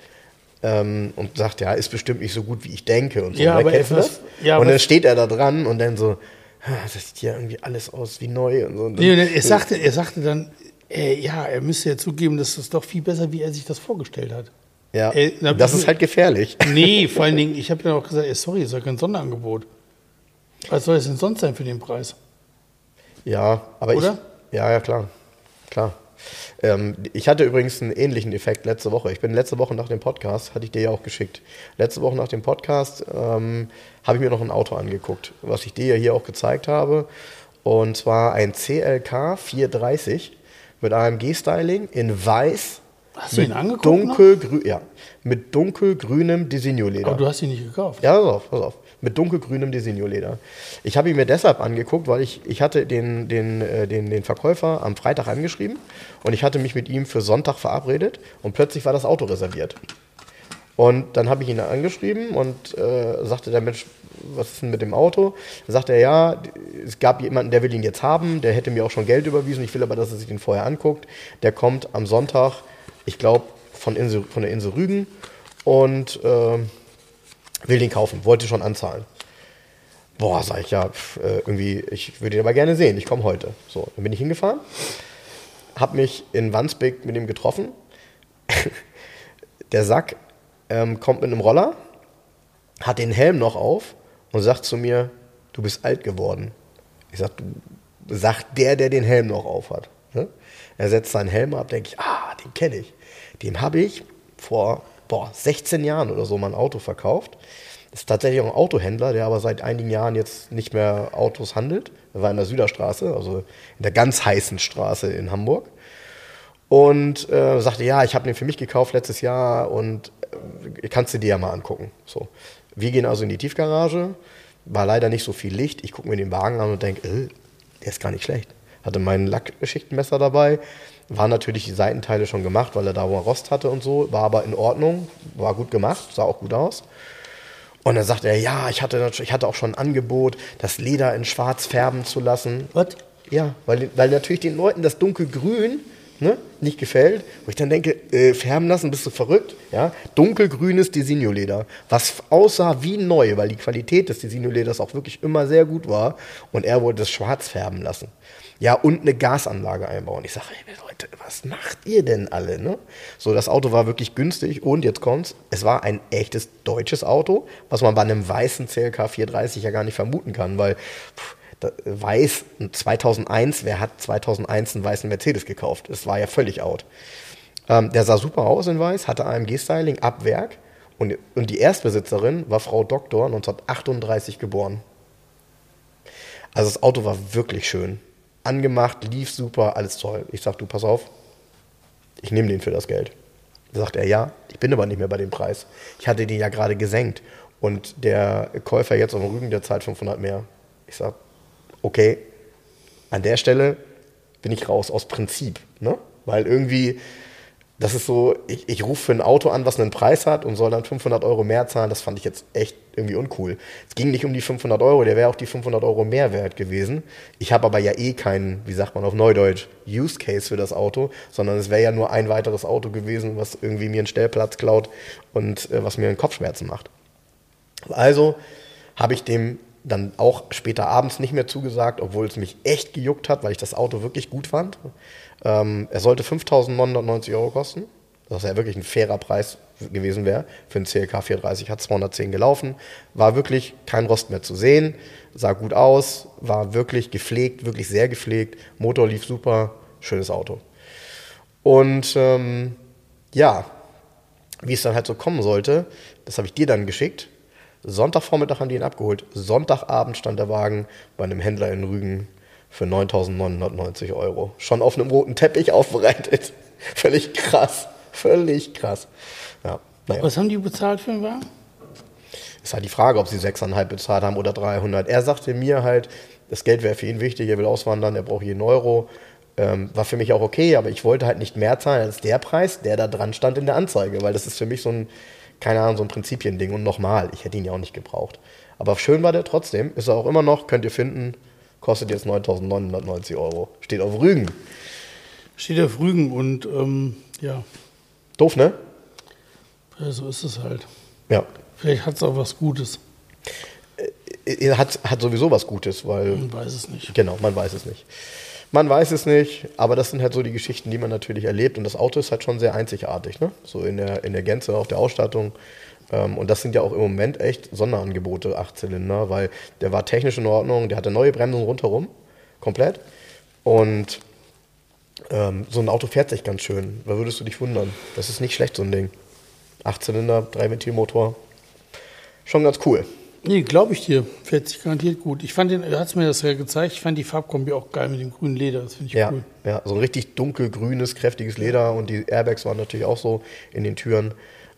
ähm, und sagt, ja, ist bestimmt nicht so gut, wie ich denke und so. Ja, ne? aber Kennst du etwas- das? ja, und dann steht er da dran und dann so, "Ah, das sieht ja irgendwie alles aus wie neu und so. Und dann, Nee, er, sagte, er sagte dann, äh, ja, er müsste ja zugeben, dass das doch viel besser, wie er sich das vorgestellt hat. ja, Ey, na, das ist halt gefährlich. Nee, vor allen Dingen, ich habe dann auch gesagt, ey, sorry, ist ja kein Sonderangebot. Was soll es denn sonst sein für den Preis? Ja, aber Oder? ich. Ja, ja, klar. Klar. Ähm, ich hatte übrigens einen ähnlichen Effekt letzte Woche. Ich bin letzte Woche nach dem Podcast, hatte ich dir ja auch geschickt. Letzte Woche nach dem Podcast ähm, habe ich mir noch ein Auto angeguckt, was ich dir ja hier auch gezeigt habe. Und zwar ein CLK 430 mit AMG-Styling in weiß. Hast du mit ihn angeguckt Dunkelgrün, ja, mit dunkelgrünem Designo-Leder. Aber du hast ihn nicht gekauft. Ja, pass auf, pass auf. Mit dunkelgrünem Designo-Leder. Ich habe ihn mir deshalb angeguckt, weil ich, ich hatte den, den, äh, den, den Verkäufer am Freitag angeschrieben und ich hatte mich mit ihm für Sonntag verabredet und plötzlich war das Auto reserviert. Und dann habe ich ihn angeschrieben und äh, sagte der Mensch, was ist denn mit dem Auto? Da sagte er, ja, es gab jemanden, der will ihn jetzt haben, der hätte mir auch schon Geld überwiesen, ich will aber, dass er sich den vorher anguckt. Der kommt am Sonntag, ich glaube, von, von der Insel Rügen und ähm, will den kaufen, wollte schon anzahlen. Boah, sag ich ja, pf, äh, irgendwie, ich würde ihn aber gerne sehen, ich komme heute. So, dann bin ich hingefahren, habe mich in Wandsbek mit ihm getroffen. Der Sack ähm, kommt mit einem Roller, hat den Helm noch auf und sagt zu mir, du bist alt geworden. Ich sag, du, sagt der, der den Helm noch auf hat. Ne? Er setzt seinen Helm ab, denke ich, ah, den kenne ich. Dem habe ich vor boah, 16 Jahren oder so mal ein Auto verkauft. Ist tatsächlich auch ein Autohändler, der aber seit einigen Jahren jetzt nicht mehr Autos handelt. Er war in der Süderstraße, also in der ganz heißen Straße in Hamburg. Und äh, sagte, ja, ich habe den für mich gekauft letztes Jahr und äh, kannst du dir ja mal angucken. So. Wir gehen also in die Tiefgarage, war leider nicht so viel Licht. Ich gucke mir den Wagen an und denke, äh, der ist gar nicht schlecht. Hatte mein Lackschichtenmesser dabei, war natürlich die Seitenteile schon gemacht, weil er da wo Rost hatte und so, war aber in Ordnung, war gut gemacht, sah auch gut aus. Und dann sagte er, ja, ich hatte, ich hatte auch schon ein Angebot, das Leder in schwarz färben zu lassen. Was? Ja, weil, weil natürlich den Leuten das dunkelgrün ne, nicht gefällt. Wo ich dann denke, äh, färben lassen, bist du verrückt? Ja, dunkelgrünes Designo-Leder, was aussah wie neu, weil die Qualität des Designo-Leders auch wirklich immer sehr gut war. Und er wollte es schwarz färben lassen. Ja, und eine Gasanlage einbauen. Ich sage, hey, Leute, was macht ihr denn alle? Ne? So, das Auto war wirklich günstig und jetzt kommt's, es war ein echtes deutsches Auto, was man bei einem weißen CLK 430 ja gar nicht vermuten kann, weil pff, weiß 2001, wer hat 2001 einen weißen Mercedes gekauft? Es war ja völlig out. Ähm, der sah super aus in weiß, hatte AMG-Styling ab Werk Und, und die Erstbesitzerin war Frau Doktor, 1938 geboren. Also das Auto war wirklich schön. Angemacht, lief super, alles toll. Ich sag, du, pass auf, ich nehme den für das Geld. Sagt er, ja, ich bin aber nicht mehr bei dem Preis. Ich hatte den ja gerade gesenkt. Und der Käufer jetzt auf dem Rücken, der zahlt 500 mehr. Ich sag, okay, an der Stelle bin ich raus aus Prinzip. Ne? Weil irgendwie, das ist so, ich, ich rufe für ein Auto an, was einen Preis hat und soll dann 500 Euro mehr zahlen. Das fand ich jetzt echt irgendwie uncool. Es ging nicht um die 500 Euro, der wäre auch die 500 Euro mehr wert gewesen. Ich habe aber ja eh keinen, wie sagt man auf Neudeutsch, Use Case für das Auto, sondern es wäre ja nur ein weiteres Auto gewesen, was irgendwie mir einen Stellplatz klaut und äh, was mir einen Kopfschmerzen macht. Also habe ich dem dann auch später abends nicht mehr zugesagt, obwohl es mich echt gejuckt hat, weil ich das Auto wirklich gut fand. Ähm, er sollte 5.990 Euro kosten, was ja wirklich ein fairer Preis gewesen wäre. Für einen CLK 430 hat 210 gelaufen, war wirklich kein Rost mehr zu sehen, sah gut aus, war wirklich gepflegt, wirklich sehr gepflegt, Motor lief super, schönes Auto. Und ähm, ja, wie es dann halt so kommen sollte, das habe ich dir dann geschickt. Sonntagvormittag haben die ihn abgeholt. Sonntagabend stand der Wagen bei einem Händler in Rügen für 9.990 Euro. Schon auf einem roten Teppich aufbereitet. Völlig krass. Völlig krass. Ja, naja. Was haben die bezahlt für den Wagen? Ist halt die Frage, ob sie 6,5 bezahlt haben oder 300. Er sagte mir halt, das Geld wäre für ihn wichtig, er will auswandern, er braucht jeden Euro. Ähm, war für mich auch okay, aber ich wollte halt nicht mehr zahlen als der Preis, der da dran stand in der Anzeige, weil das ist für mich so ein keine Ahnung, so ein Prinzipiending. Und nochmal, ich hätte ihn ja auch nicht gebraucht. Aber schön war der trotzdem. Ist er auch immer noch, könnt ihr finden. Kostet jetzt 9.990 Euro. Steht auf Rügen. Steht auf Rügen und ähm, ja. Doof, ne? Ja, so ist es halt. Ja. Vielleicht hat es auch was Gutes. Er äh, hat, hat sowieso was Gutes, weil. Man weiß es nicht. Genau, man weiß es nicht. Man weiß es nicht, aber das sind halt so die Geschichten, die man natürlich erlebt. Und das Auto ist halt schon sehr einzigartig, ne? So in der, in der Gänze, auch der Ausstattung. Ähm, und das sind ja auch im Moment echt Sonderangebote, Achtzylinder, weil der war technisch in Ordnung, der hatte neue Bremsen rundherum, komplett. Und ähm, so ein Auto fährt sich ganz schön. Da würdest du dich wundern. Das ist nicht schlecht, so ein Ding. Achtzylinder, Dreiventilmotor. Schon ganz cool. Nee, glaube ich dir. Fährt sich garantiert gut. Ich fand den, er hat mir das ja gezeigt, ich fand die Farbkombi auch geil mit dem grünen Leder. Das finde ich ja, cool. Ja, so ein richtig dunkelgrünes, kräftiges Leder und die Airbags waren natürlich auch so in den Türen.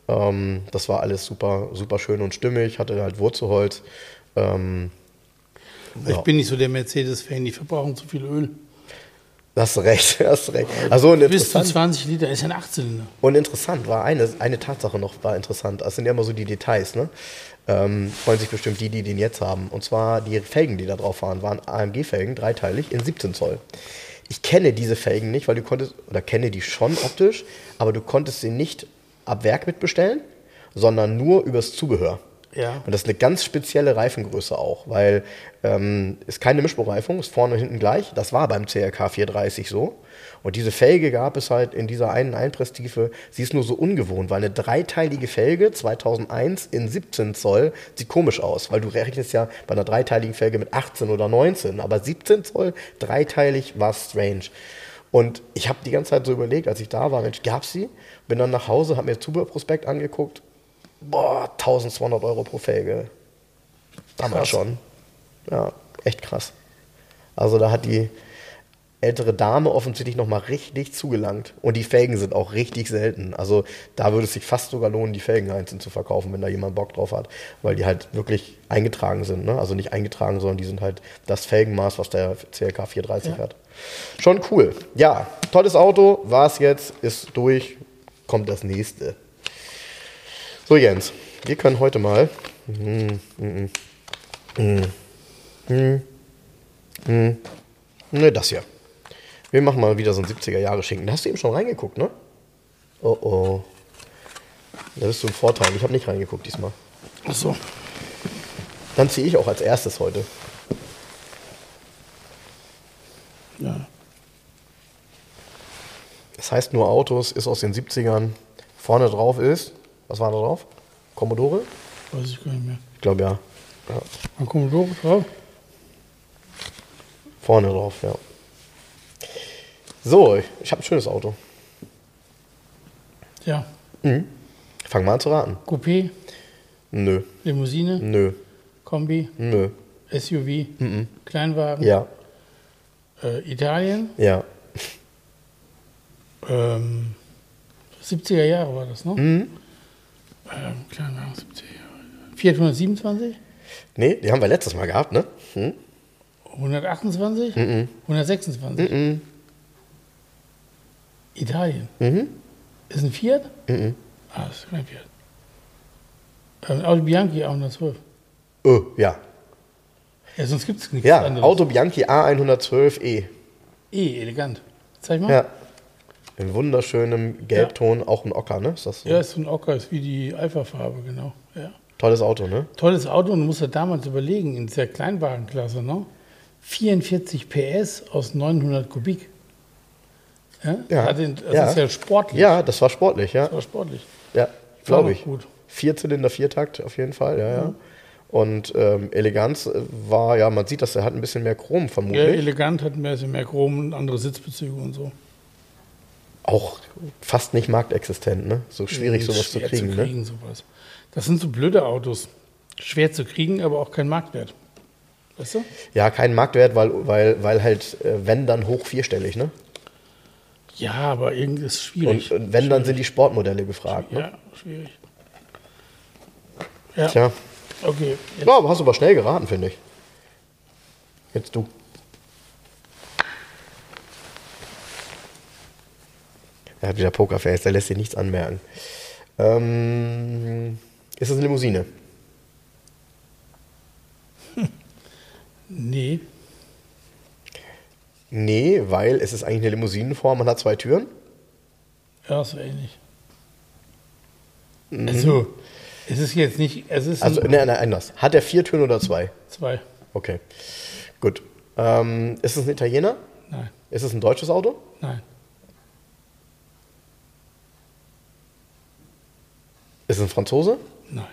Ähm, das war alles super, super schön und stimmig, hatte halt Wurzelholz. Ähm, ich ja. bin nicht so der Mercedes-Fan, die verbrauchen zu viel Öl. Hast recht, hast recht. Also Bis zu 20 Liter ist ein Achtzylinder. Und interessant war eine, eine Tatsache noch, war interessant. Das sind ja immer so die Details, ne? ähm, freuen sich bestimmt die, die den jetzt haben. Und zwar die Felgen, die da drauf waren, waren AMG-Felgen, dreiteilig in 17 Zoll. Ich kenne diese Felgen nicht, weil du konntest, oder kenne die schon optisch, aber du konntest sie nicht ab Werk mitbestellen, sondern nur übers Zubehör. Ja. Und das ist eine ganz spezielle Reifengröße auch, weil ähm, ist keine Mischbereifung, ist vorne und hinten gleich. Das war beim CRK 430 so. Und diese Felge gab es halt in dieser einen Einpresstiefe. Sie ist nur so ungewohnt, weil eine dreiteilige Felge 2001 in 17 Zoll sieht komisch aus, weil du rechnest ja bei einer dreiteiligen Felge mit 18 oder 19, aber 17 Zoll dreiteilig war strange. Und ich habe die ganze Zeit so überlegt, als ich da war, Mensch, gab sie? Bin dann nach Hause, habe mir Zubehörprospekt angeguckt. Boah, 1200 Euro pro Felge. Damals krass. schon. Ja, echt krass. Also da hat die, ältere Dame offensichtlich nochmal richtig zugelangt. Und die Felgen sind auch richtig selten. Also da würde es sich fast sogar lohnen, die Felgen einzeln zu verkaufen, wenn da jemand Bock drauf hat. Weil die halt wirklich eingetragen sind. Ne? Also nicht eingetragen, sondern die sind halt das Felgenmaß, was der CLK 430 ja. hat. Schon cool. Ja, tolles Auto. War es jetzt, ist durch. Kommt das nächste. So, Jens, wir können heute mal. Mm, mm, mm, ne, das hier. Wir machen mal wieder so ein 70er-Jahre-Schinken. Da hast du eben schon reingeguckt, ne? Oh oh. Da bist du im Vorteil. Ich habe nicht reingeguckt diesmal. Ach so. Dann ziehe ich auch als erstes heute. Ja. Das heißt nur Autos, ist aus den 70ern. Vorne drauf ist, was war da drauf? Commodore? Weiß ich gar nicht mehr. Ich glaube ja. ja. War Commodore drauf? Vorne drauf, ja. So, ich habe ein schönes Auto. Ja. Mhm. Fang mal an zu raten. Coupé, Nö, Limousine, nö, Kombi, nö. SUV, Kleinwagen, Ja, äh, Italien, ja. ähm, 70er Jahre war das, ne? Mhm. Ähm, Kleinwagen, 70er Jahre. Fiat 127, Nee, die haben wir letztes Mal gehabt, ne? Hm? 128, Mhm. 126. Mhm. Italien. Mhm. Ist ein Fiat? Mhm. Ah, ist kein Fiat. Ähm, Audi Bianchi A112. Oh, ja. Ja, sonst gibt es nichts Ja, anderes. Auto Bianchi A112e. Eh, elegant. Zeig mal. Ja. In wunderschönem Gelbton, auch ein Ocker, ne? Ist das so? Ja, ist so ein Ocker, ist wie die Alpha-Farbe, genau. Ja. Tolles Auto, ne? Tolles Auto und du musst ja damals überlegen, in dieser Kleinwagenklasse, ne? 44 PS aus 900 Kubik. Ja, Ja, Das, das ja. ist ja sportlich. Ja, das war sportlich, ja. Das war sportlich. Ja, glaube ich. gut. Vierzylinder, Viertakt auf jeden Fall, ja, ja. Und ähm, Eleganz äh, war, ja, man sieht, dass er hat ein bisschen mehr Chrom Ja, vermutlich. elegant, hat mehr, mehr Chrom und andere Sitzbezüge und so. Auch fast nicht marktexistent, ne? So schwierig, sowas zu kriegen, zu ne? kriegen sowas. Das sind so blöde Autos. Schwer zu kriegen, aber auch kein Marktwert. Weißt du? Ja, kein Marktwert, weil, weil, weil halt, äh, wenn dann hoch vierstellig, ne? Ja, aber irgendwie ist schwierig. Und, und wenn, dann sind die Sportmodelle gefragt, ne? ja, schwierig. Ja, Tja. okay. Jetzt, Ja, aber hast du aber schnell geraten, finde ich. Jetzt du. Er hat wieder Pokerface, der lässt sich nichts anmerken. Ähm, ist das eine Limousine? nee, Nee, weil es ist eigentlich eine Limousinenform, man hat zwei Türen. ja, so ähnlich. Also, es ist jetzt nicht, es ist Mhm. Also, ein, ne, ne, anders. Hat er vier Türen oder zwei? zwei. Okay, gut. Ähm, ist es ein Italiener? Nein, Ist es ein deutsches Auto? nein, Ist es ein Franzose? nein,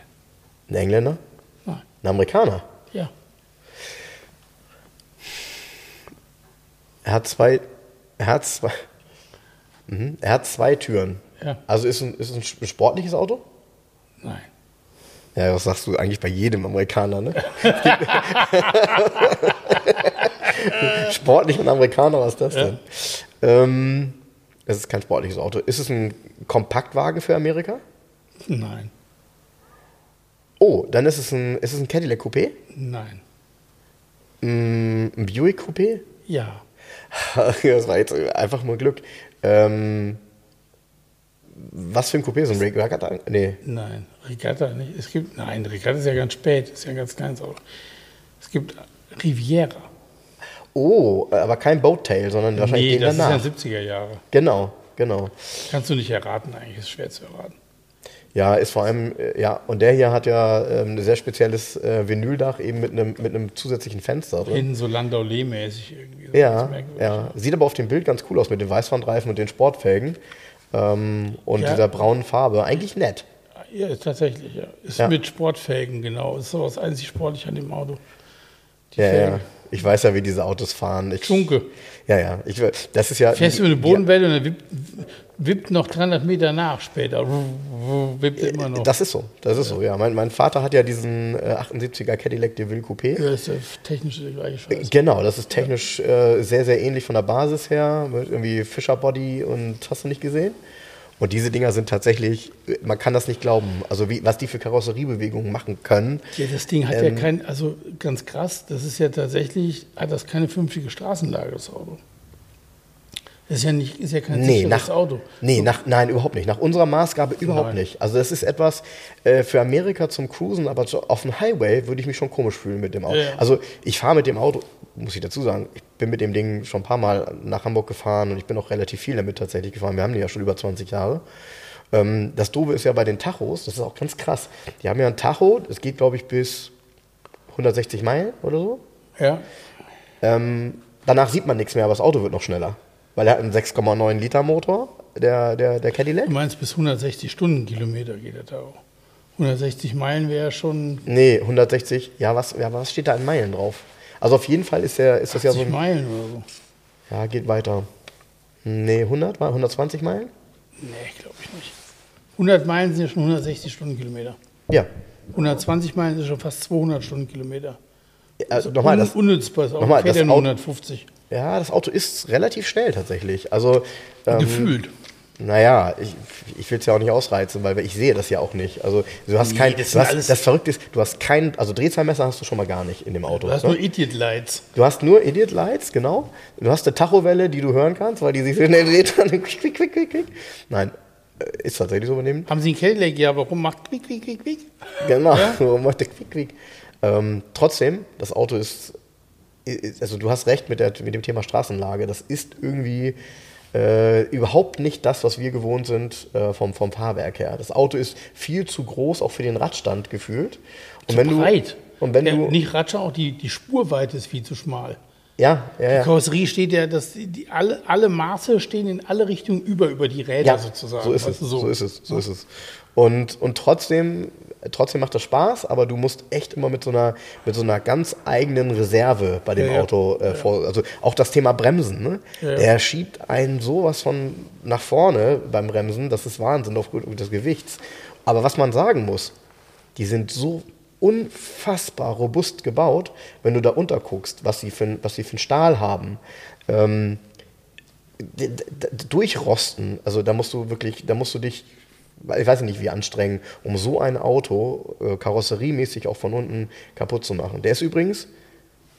Ein Engländer? nein. Ein Amerikaner? Ja, Er hat zwei. Er hat zwei. Mhm. Er hat zwei Türen. ja, Also ist, ein, ist es ein sportliches Auto? nein. Ja, das sagst du eigentlich bei jedem Amerikaner, ne? Sportlich und Amerikaner, was ist das denn? Ähm, es ist kein sportliches Auto. Ist es ein Kompaktwagen für Amerika? Nein, Oh, dann ist es ein, ist es ein Cadillac Coupé? nein. Mm, Ein Buick Coupé? Ja, Das war jetzt einfach nur Glück. Ähm, was für ein Coupé? So ein Regatta? Nee. nein. Regatta nicht. Es gibt, nein, Regatta ist ja ganz spät, ist ja ein ganz kleines Auto. Es gibt Riviera. Oh, aber kein Boattail, sondern wahrscheinlich Nee, den das danach. ist ja 70er Jahre. Genau, genau. Kannst du nicht erraten, eigentlich ist schwer zu erraten. Ja, ist vor allem, äh, ja, und der hier hat ja ähm, ein sehr spezielles äh, Vinyldach eben mit einem, mit einem zusätzlichen Fenster drin. Hinten so Landau-Lee-mäßig irgendwie. Ja, ja. Sieht aber auf dem Bild ganz cool aus mit den Weißwandreifen und den Sportfelgen ähm, und Ja. dieser braunen Farbe. Eigentlich nett. Ja, tatsächlich, ja. Ist Ja. mit Sportfelgen, genau. Ist so das einzig sportliche an dem Auto. Die Ja, ja. Ich weiß ja, wie diese Autos fahren. Ich, Schunke. ja, ja. Ich, das ist ja. Fährst über eine Bodenwelle und er wippt, wippt noch 300 Meter nach später. Wippt immer noch. Das ist so, das ist so, ja. Mein, mein Vater hat ja diesen äh, 78er Cadillac DeVille Coupé. ja, ist ja technisch der gleiche Scheiß. Genau, das ist technisch äh, sehr, sehr ähnlich von der Basis her, mit irgendwie Fisher Body und hast du nicht gesehen? Und diese Dinger sind tatsächlich, man kann das nicht glauben, also wie, was die für Karosseriebewegungen machen können. Ja, das Ding hat Ähm, ja kein, also ganz krass, das ist ja tatsächlich, hat das keine vernünftige Straßenlage, das Auto. Das ist ja, nicht, ist ja kein Nee, nach, Auto. nee nach, nein, überhaupt nicht. Nach unserer Maßgabe überhaupt Nein. nicht. Also das ist etwas äh, für Amerika zum Cruisen, aber so auf dem Highway würde ich mich schon komisch fühlen mit dem Auto. Ja. Also ich fahre mit dem Auto, muss ich dazu sagen, ich bin mit dem Ding schon ein paar Mal nach Hamburg gefahren und ich bin auch relativ viel damit tatsächlich gefahren. Wir haben die ja schon über 20 Jahre. Ähm, das Doofe ist ja bei den Tachos, das ist auch ganz krass. Die haben ja ein Tacho, das geht glaube ich bis 160 Meilen oder so. Ja, Ähm, danach sieht man nichts mehr, aber das Auto wird noch schneller. Weil er hat einen 6,9 Liter Motor, der, der, der Cadillac. du meinst bis 160 Stundenkilometer geht das auch. 160 Meilen wäre schon Nee, 160. Ja, was, ja, was steht da in Meilen drauf? Also auf jeden Fall ist, der, ist das ja so 80 ein. Meilen oder so. Ja, geht weiter. Nee, 100, mal 120 Meilen? Nee, glaube ich nicht. 100 Meilen sind ja schon 160 Stundenkilometer. Ja. 120 Meilen sind schon fast 200 Stundenkilometer. Also nochmal, das, Un unnutzbar ist auch nochmal, das ja nur Auto- 150. ja, das Auto ist relativ schnell tatsächlich. Also, ähm, Gefühlt. Naja, ich, ich will es ja auch nicht ausreizen, weil ich sehe das ja auch nicht. Also du hast Nee, kein, das du hast, das Verrückte ist, du hast kein, also Drehzahlmesser hast du schon mal gar nicht in dem Auto. Du hast ne? nur Idiot Lights. Du hast nur Idiot Lights, genau. Du hast eine Tachowelle, die du hören kannst, weil die sich so schnell dreht. Quick, quick, quick, quick, quick. Nein, äh, ist tatsächlich so übernehmen. Haben sie einen Cadillac? Ja, warum macht quick, quick, quick, quick? Genau, so macht der quick, quick. Ähm, trotzdem, das Auto ist, also du hast recht mit, der, mit dem Thema Straßenlage. Das ist irgendwie äh, überhaupt nicht das, was wir gewohnt sind äh, vom, vom Fahrwerk her. Das Auto ist viel zu groß, auch für den Radstand gefühlt. Und wenn Breit. du und wenn ja, du nicht Ratscher, auch die, die Spurweite ist viel zu schmal. ja, ja, Die ja. Karosserie steht ja, dass die, die alle, alle Maße stehen in alle Richtungen über, über die Räder Ja, sozusagen. so ist es, du, so. ist es, so ist es. Und, und trotzdem, trotzdem macht das Spaß, aber du musst echt immer mit so einer, mit so einer ganz eigenen Reserve bei dem Ja, ja. Auto äh, vor. Also auch das Thema Bremsen, ne? Ja, ja. Der schiebt einen sowas von nach vorne beim Bremsen, das ist Wahnsinn aufgrund des Gewichts. Aber was man sagen muss, die sind so unfassbar robust gebaut, wenn du da unterguckst, was sie für, was sie für einen Stahl haben. Ähm, durchrosten. Also da musst du wirklich, da musst du dich, ich weiß nicht wie anstrengen, um so ein Auto äh, karosseriemäßig auch von unten kaputt zu machen. Der ist übrigens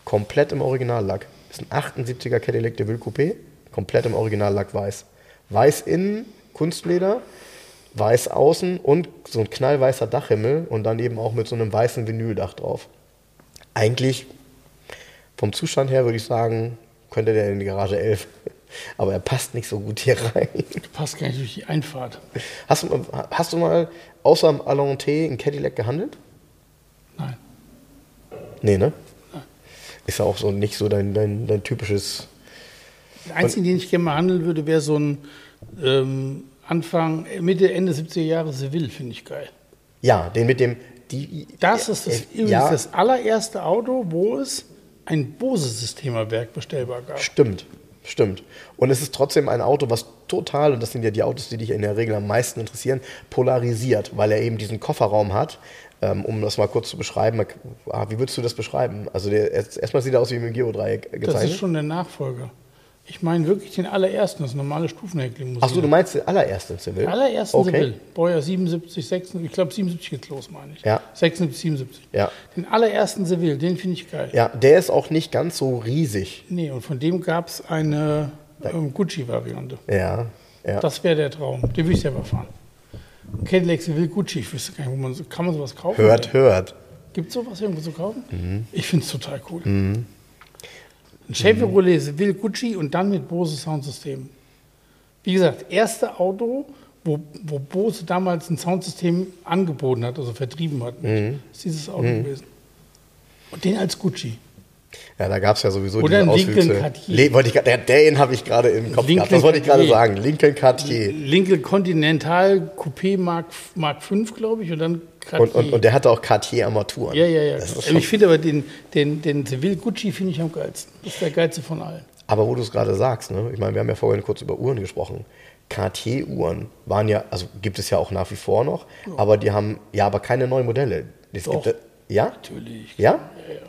komplett im Originallack. Ist ein 78er Cadillac DeVille Coupé, komplett im Originallack weiß. Weiß innen, Kunstleder, weiß außen und so ein knallweißer Dachhimmel und dann eben auch mit so einem weißen Vinyldach drauf. Eigentlich vom Zustand her würde ich sagen, könnte der in die Garage 11. Aber er passt nicht so gut hier rein. Du passt gar nicht durch die Einfahrt. Hast du, mal- hast du mal außer dem Alonté in Cadillac gehandelt? Nein. Nee, ne? Ist ja auch so nicht so dein, dein, dein typisches. Der einzige, den ich gerne mal handeln würde, wäre so ein ähm, Anfang, Mitte, Ende 70er Jahre Seville, finde ich geil. Ja, den mit dem. Die, Das ist das, äh, übrigens ja, das allererste Auto, wo es ein Bose-Systemerwerk bestellbar gab. Stimmt, stimmt. Und es ist trotzdem ein Auto, was total, und das sind ja die Autos, die dich in der Regel am meisten interessieren, polarisiert, weil er eben diesen Kofferraum hat. Ähm, um das mal kurz zu beschreiben, ah, wie würdest du das beschreiben? Also der, erst- erstmal sieht er aus wie im Geodreieck Das gezeichnet. ist schon der Nachfolger. Ich meine wirklich den allerersten, das normale Stufenheckling. Ach so, du meinst den allerersten Seville? Den allerersten okay. Seville. Baujahr 77, 76, ich glaube 77 geht's los, meine ich. Ja. 76, 77. Ja. Den allerersten Seville, den finde ich geil. Ja, der ist auch nicht ganz so riesig. Nee, und von dem gab es eine ähm, Gucci-Variante. Ja, ja. Das wäre der Traum. Den will ich selber fahren. Cadillac Seville Gucci, ich wüsste gar nicht, wo man so, kann man sowas kaufen? hört, hört. Gibt es sowas irgendwo zu kaufen? Mhm. Ich finde es total cool. Ein Chevrolet Seville Gucci und dann mit Bose Soundsystem. Wie gesagt, erste Auto, wo, wo Bose damals ein Soundsystem angeboten hat, also vertrieben hat. Mhm. Ist dieses Auto gewesen. Und den als Gucci. Ja, da gab es ja sowieso Oder diese Lincoln Auswüchse. Cartier. Le wollte ich, der, den habe ich gerade im Kopf Lincoln gehabt. Das wollte ich gerade sagen. Lincoln Cartier. Lincoln Continental Coupé Mark, Mark 5, glaube ich, und dann. Und, und, und der hatte auch Cartier-Armaturen. ja, ja, ja. Also schon, ich finde aber den, den, den Seville Gucci finde ich am geilsten. Das ist der geilste von allen. aber wo du es gerade sagst, ne? ich meine, wir haben ja vorhin kurz über Uhren gesprochen. Cartier-Uhren waren ja, also gibt es ja auch nach wie vor noch, aber die haben, ja, aber keine neuen Modelle. Es Doch. gibt, ja? Natürlich. Ja? Ja, ja.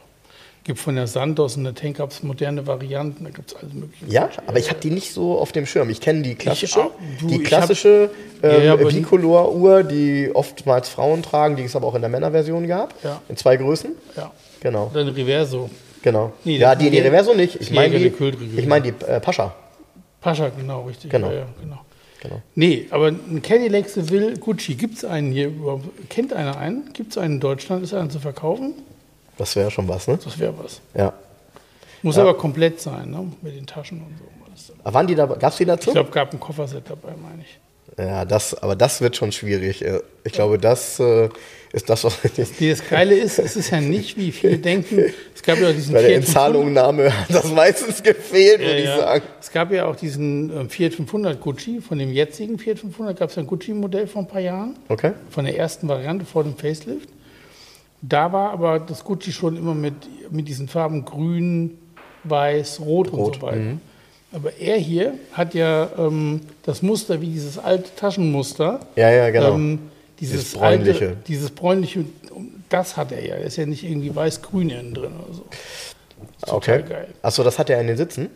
Gibt von der Santos und der Tankups moderne Varianten, da gibt es alles mögliche. Ja, aber ich habe die nicht so auf dem Schirm. Ich kenne die klassische, auch. Du, die klassische ähm, ja, Bicolor-Uhr, die oftmals Frauen tragen, die es aber auch in der Männerversion gab, Ja. in zwei Größen. Ja. Genau, ein Reverso. genau. Nee, ja, die, die Reverso nicht. Ich meine die, ich mein die äh, Pascha. Pascha, genau, richtig. Genau. Ja, genau. Genau. Nee, aber ein Cadillac Seville Gucci, gibt es einen hier überhaupt? Kennt einer einen? Gibt es einen in Deutschland? Ist einer zu verkaufen? Das wäre schon was, ne? Das wäre was. Ja. Muss Ja. aber komplett sein, ne? Mit den Taschen und so. Aber waren die da, gab's die dazu? Ich glaube, gab ein Kofferset dabei, meine ich. ja, das, aber das wird schon schwierig. Äh, Ich glaube, das äh, ist das, was Nee, das Geile ist, es ist ja nicht, wie viele denken, es gab ja auch diesen bei der Fiat 500 Inzahlungnahme hat das meistens gefehlt, würde ich ja. sagen. Es gab ja auch diesen ähm, Fiat 500 Gucci, von dem jetzigen Fiat 500 gab es ein Gucci-Modell vor ein paar Jahren, Okay. von der ersten Variante vor dem Facelift. Da war aber das Gucci schon immer mit, mit diesen Farben grün, weiß, rot, und Rot, so weiter. Aber er hier hat ja ähm, das Muster wie dieses alte Taschenmuster. Ja, ja, genau. Ähm, dieses, Dieses bräunliche. Alte, dieses bräunliche, das hat er ja. Er ist ja nicht irgendwie weiß-grün innen drin oder so. Okay. geil. Achso, das hat er in den Sitzen?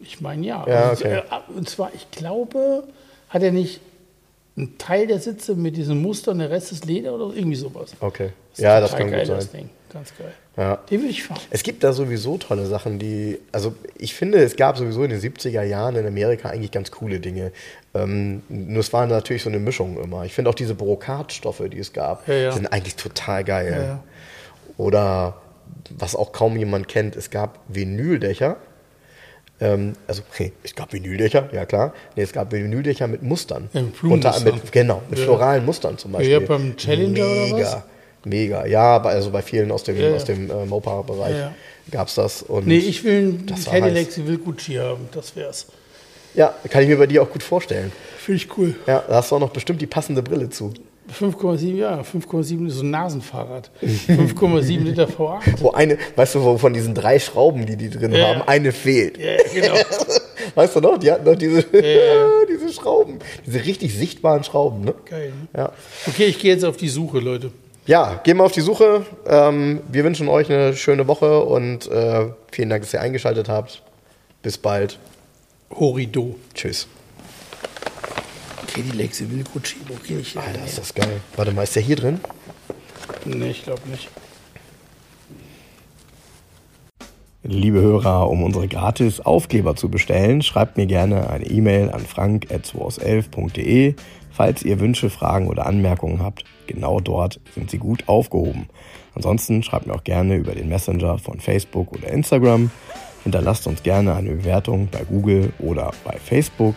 Ich meine ja. Ja, Also, okay. äh, Und zwar, ich glaube, hat er nicht einen Teil der Sitze mit diesem Muster und der Rest ist Leder oder irgendwie sowas. Okay. ist Ja, das kann geil, gut Das sein. Ding. Ganz geil. Ja. Den will ich fahren. Es gibt da sowieso tolle Sachen, die, also ich finde, es gab sowieso in den 70er Jahren in Amerika eigentlich ganz coole Dinge. Ähm, nur es war natürlich so eine Mischung immer. Ich finde auch diese Brokatstoffe, die es gab, Ja, ja. sind eigentlich total geil. Ja. Oder was auch kaum jemand kennt, es gab Vinyldächer. Ähm, also, okay, es gab Vinyldächer, ja klar. Nee, es gab Vinyldächer mit Mustern. Ja, mit Unter, mit, genau, mit Ja. floralen Mustern zum Beispiel. Ja, beim Challenger oder Mega, was? mega. Ja, also bei vielen aus dem, Ja, ja. aus dem äh, Mopar-Bereich Ja, ja. gab es das. Und Nee, ich will Das Cadillac heiß. Seville Gucci haben. Das wär's. Ja, kann ich mir bei dir auch gut vorstellen. Finde ich cool. Ja, da hast du auch noch bestimmt die passende Brille zu. 5,7, ja, 5,7 ist so ein Nasenfahrrad. 5,7 Liter V8. Wo eine, weißt du, wo von diesen drei Schrauben, die die drin Ja. haben, eine fehlt. Ja, genau. Weißt du noch? Die hatten noch diese, ja. diese Schrauben. Diese richtig sichtbaren Schrauben, ne? Geil. Ne? Ja. Okay, ich gehe jetzt auf die Suche, Leute. Ja, gehen wir auf die Suche. Ähm, wir wünschen euch eine schöne Woche und äh, vielen Dank, dass ihr eingeschaltet habt. Bis bald. Horido. Tschüss. Cadillac Seville Gucci. Wo gehe ich hin? Alter, ist das geil. Warte mal, ist der hier drin? Nee, ich glaube nicht. Liebe Hörer, um unsere gratis Aufkleber zu bestellen, schreibt mir gerne eine E-Mail an frank.211.de. Falls ihr Wünsche, Fragen oder Anmerkungen habt, genau dort sind sie gut aufgehoben. Ansonsten schreibt mir auch gerne über den Messenger von Facebook oder Instagram. Hinterlasst uns gerne eine Bewertung bei Google oder bei Facebook.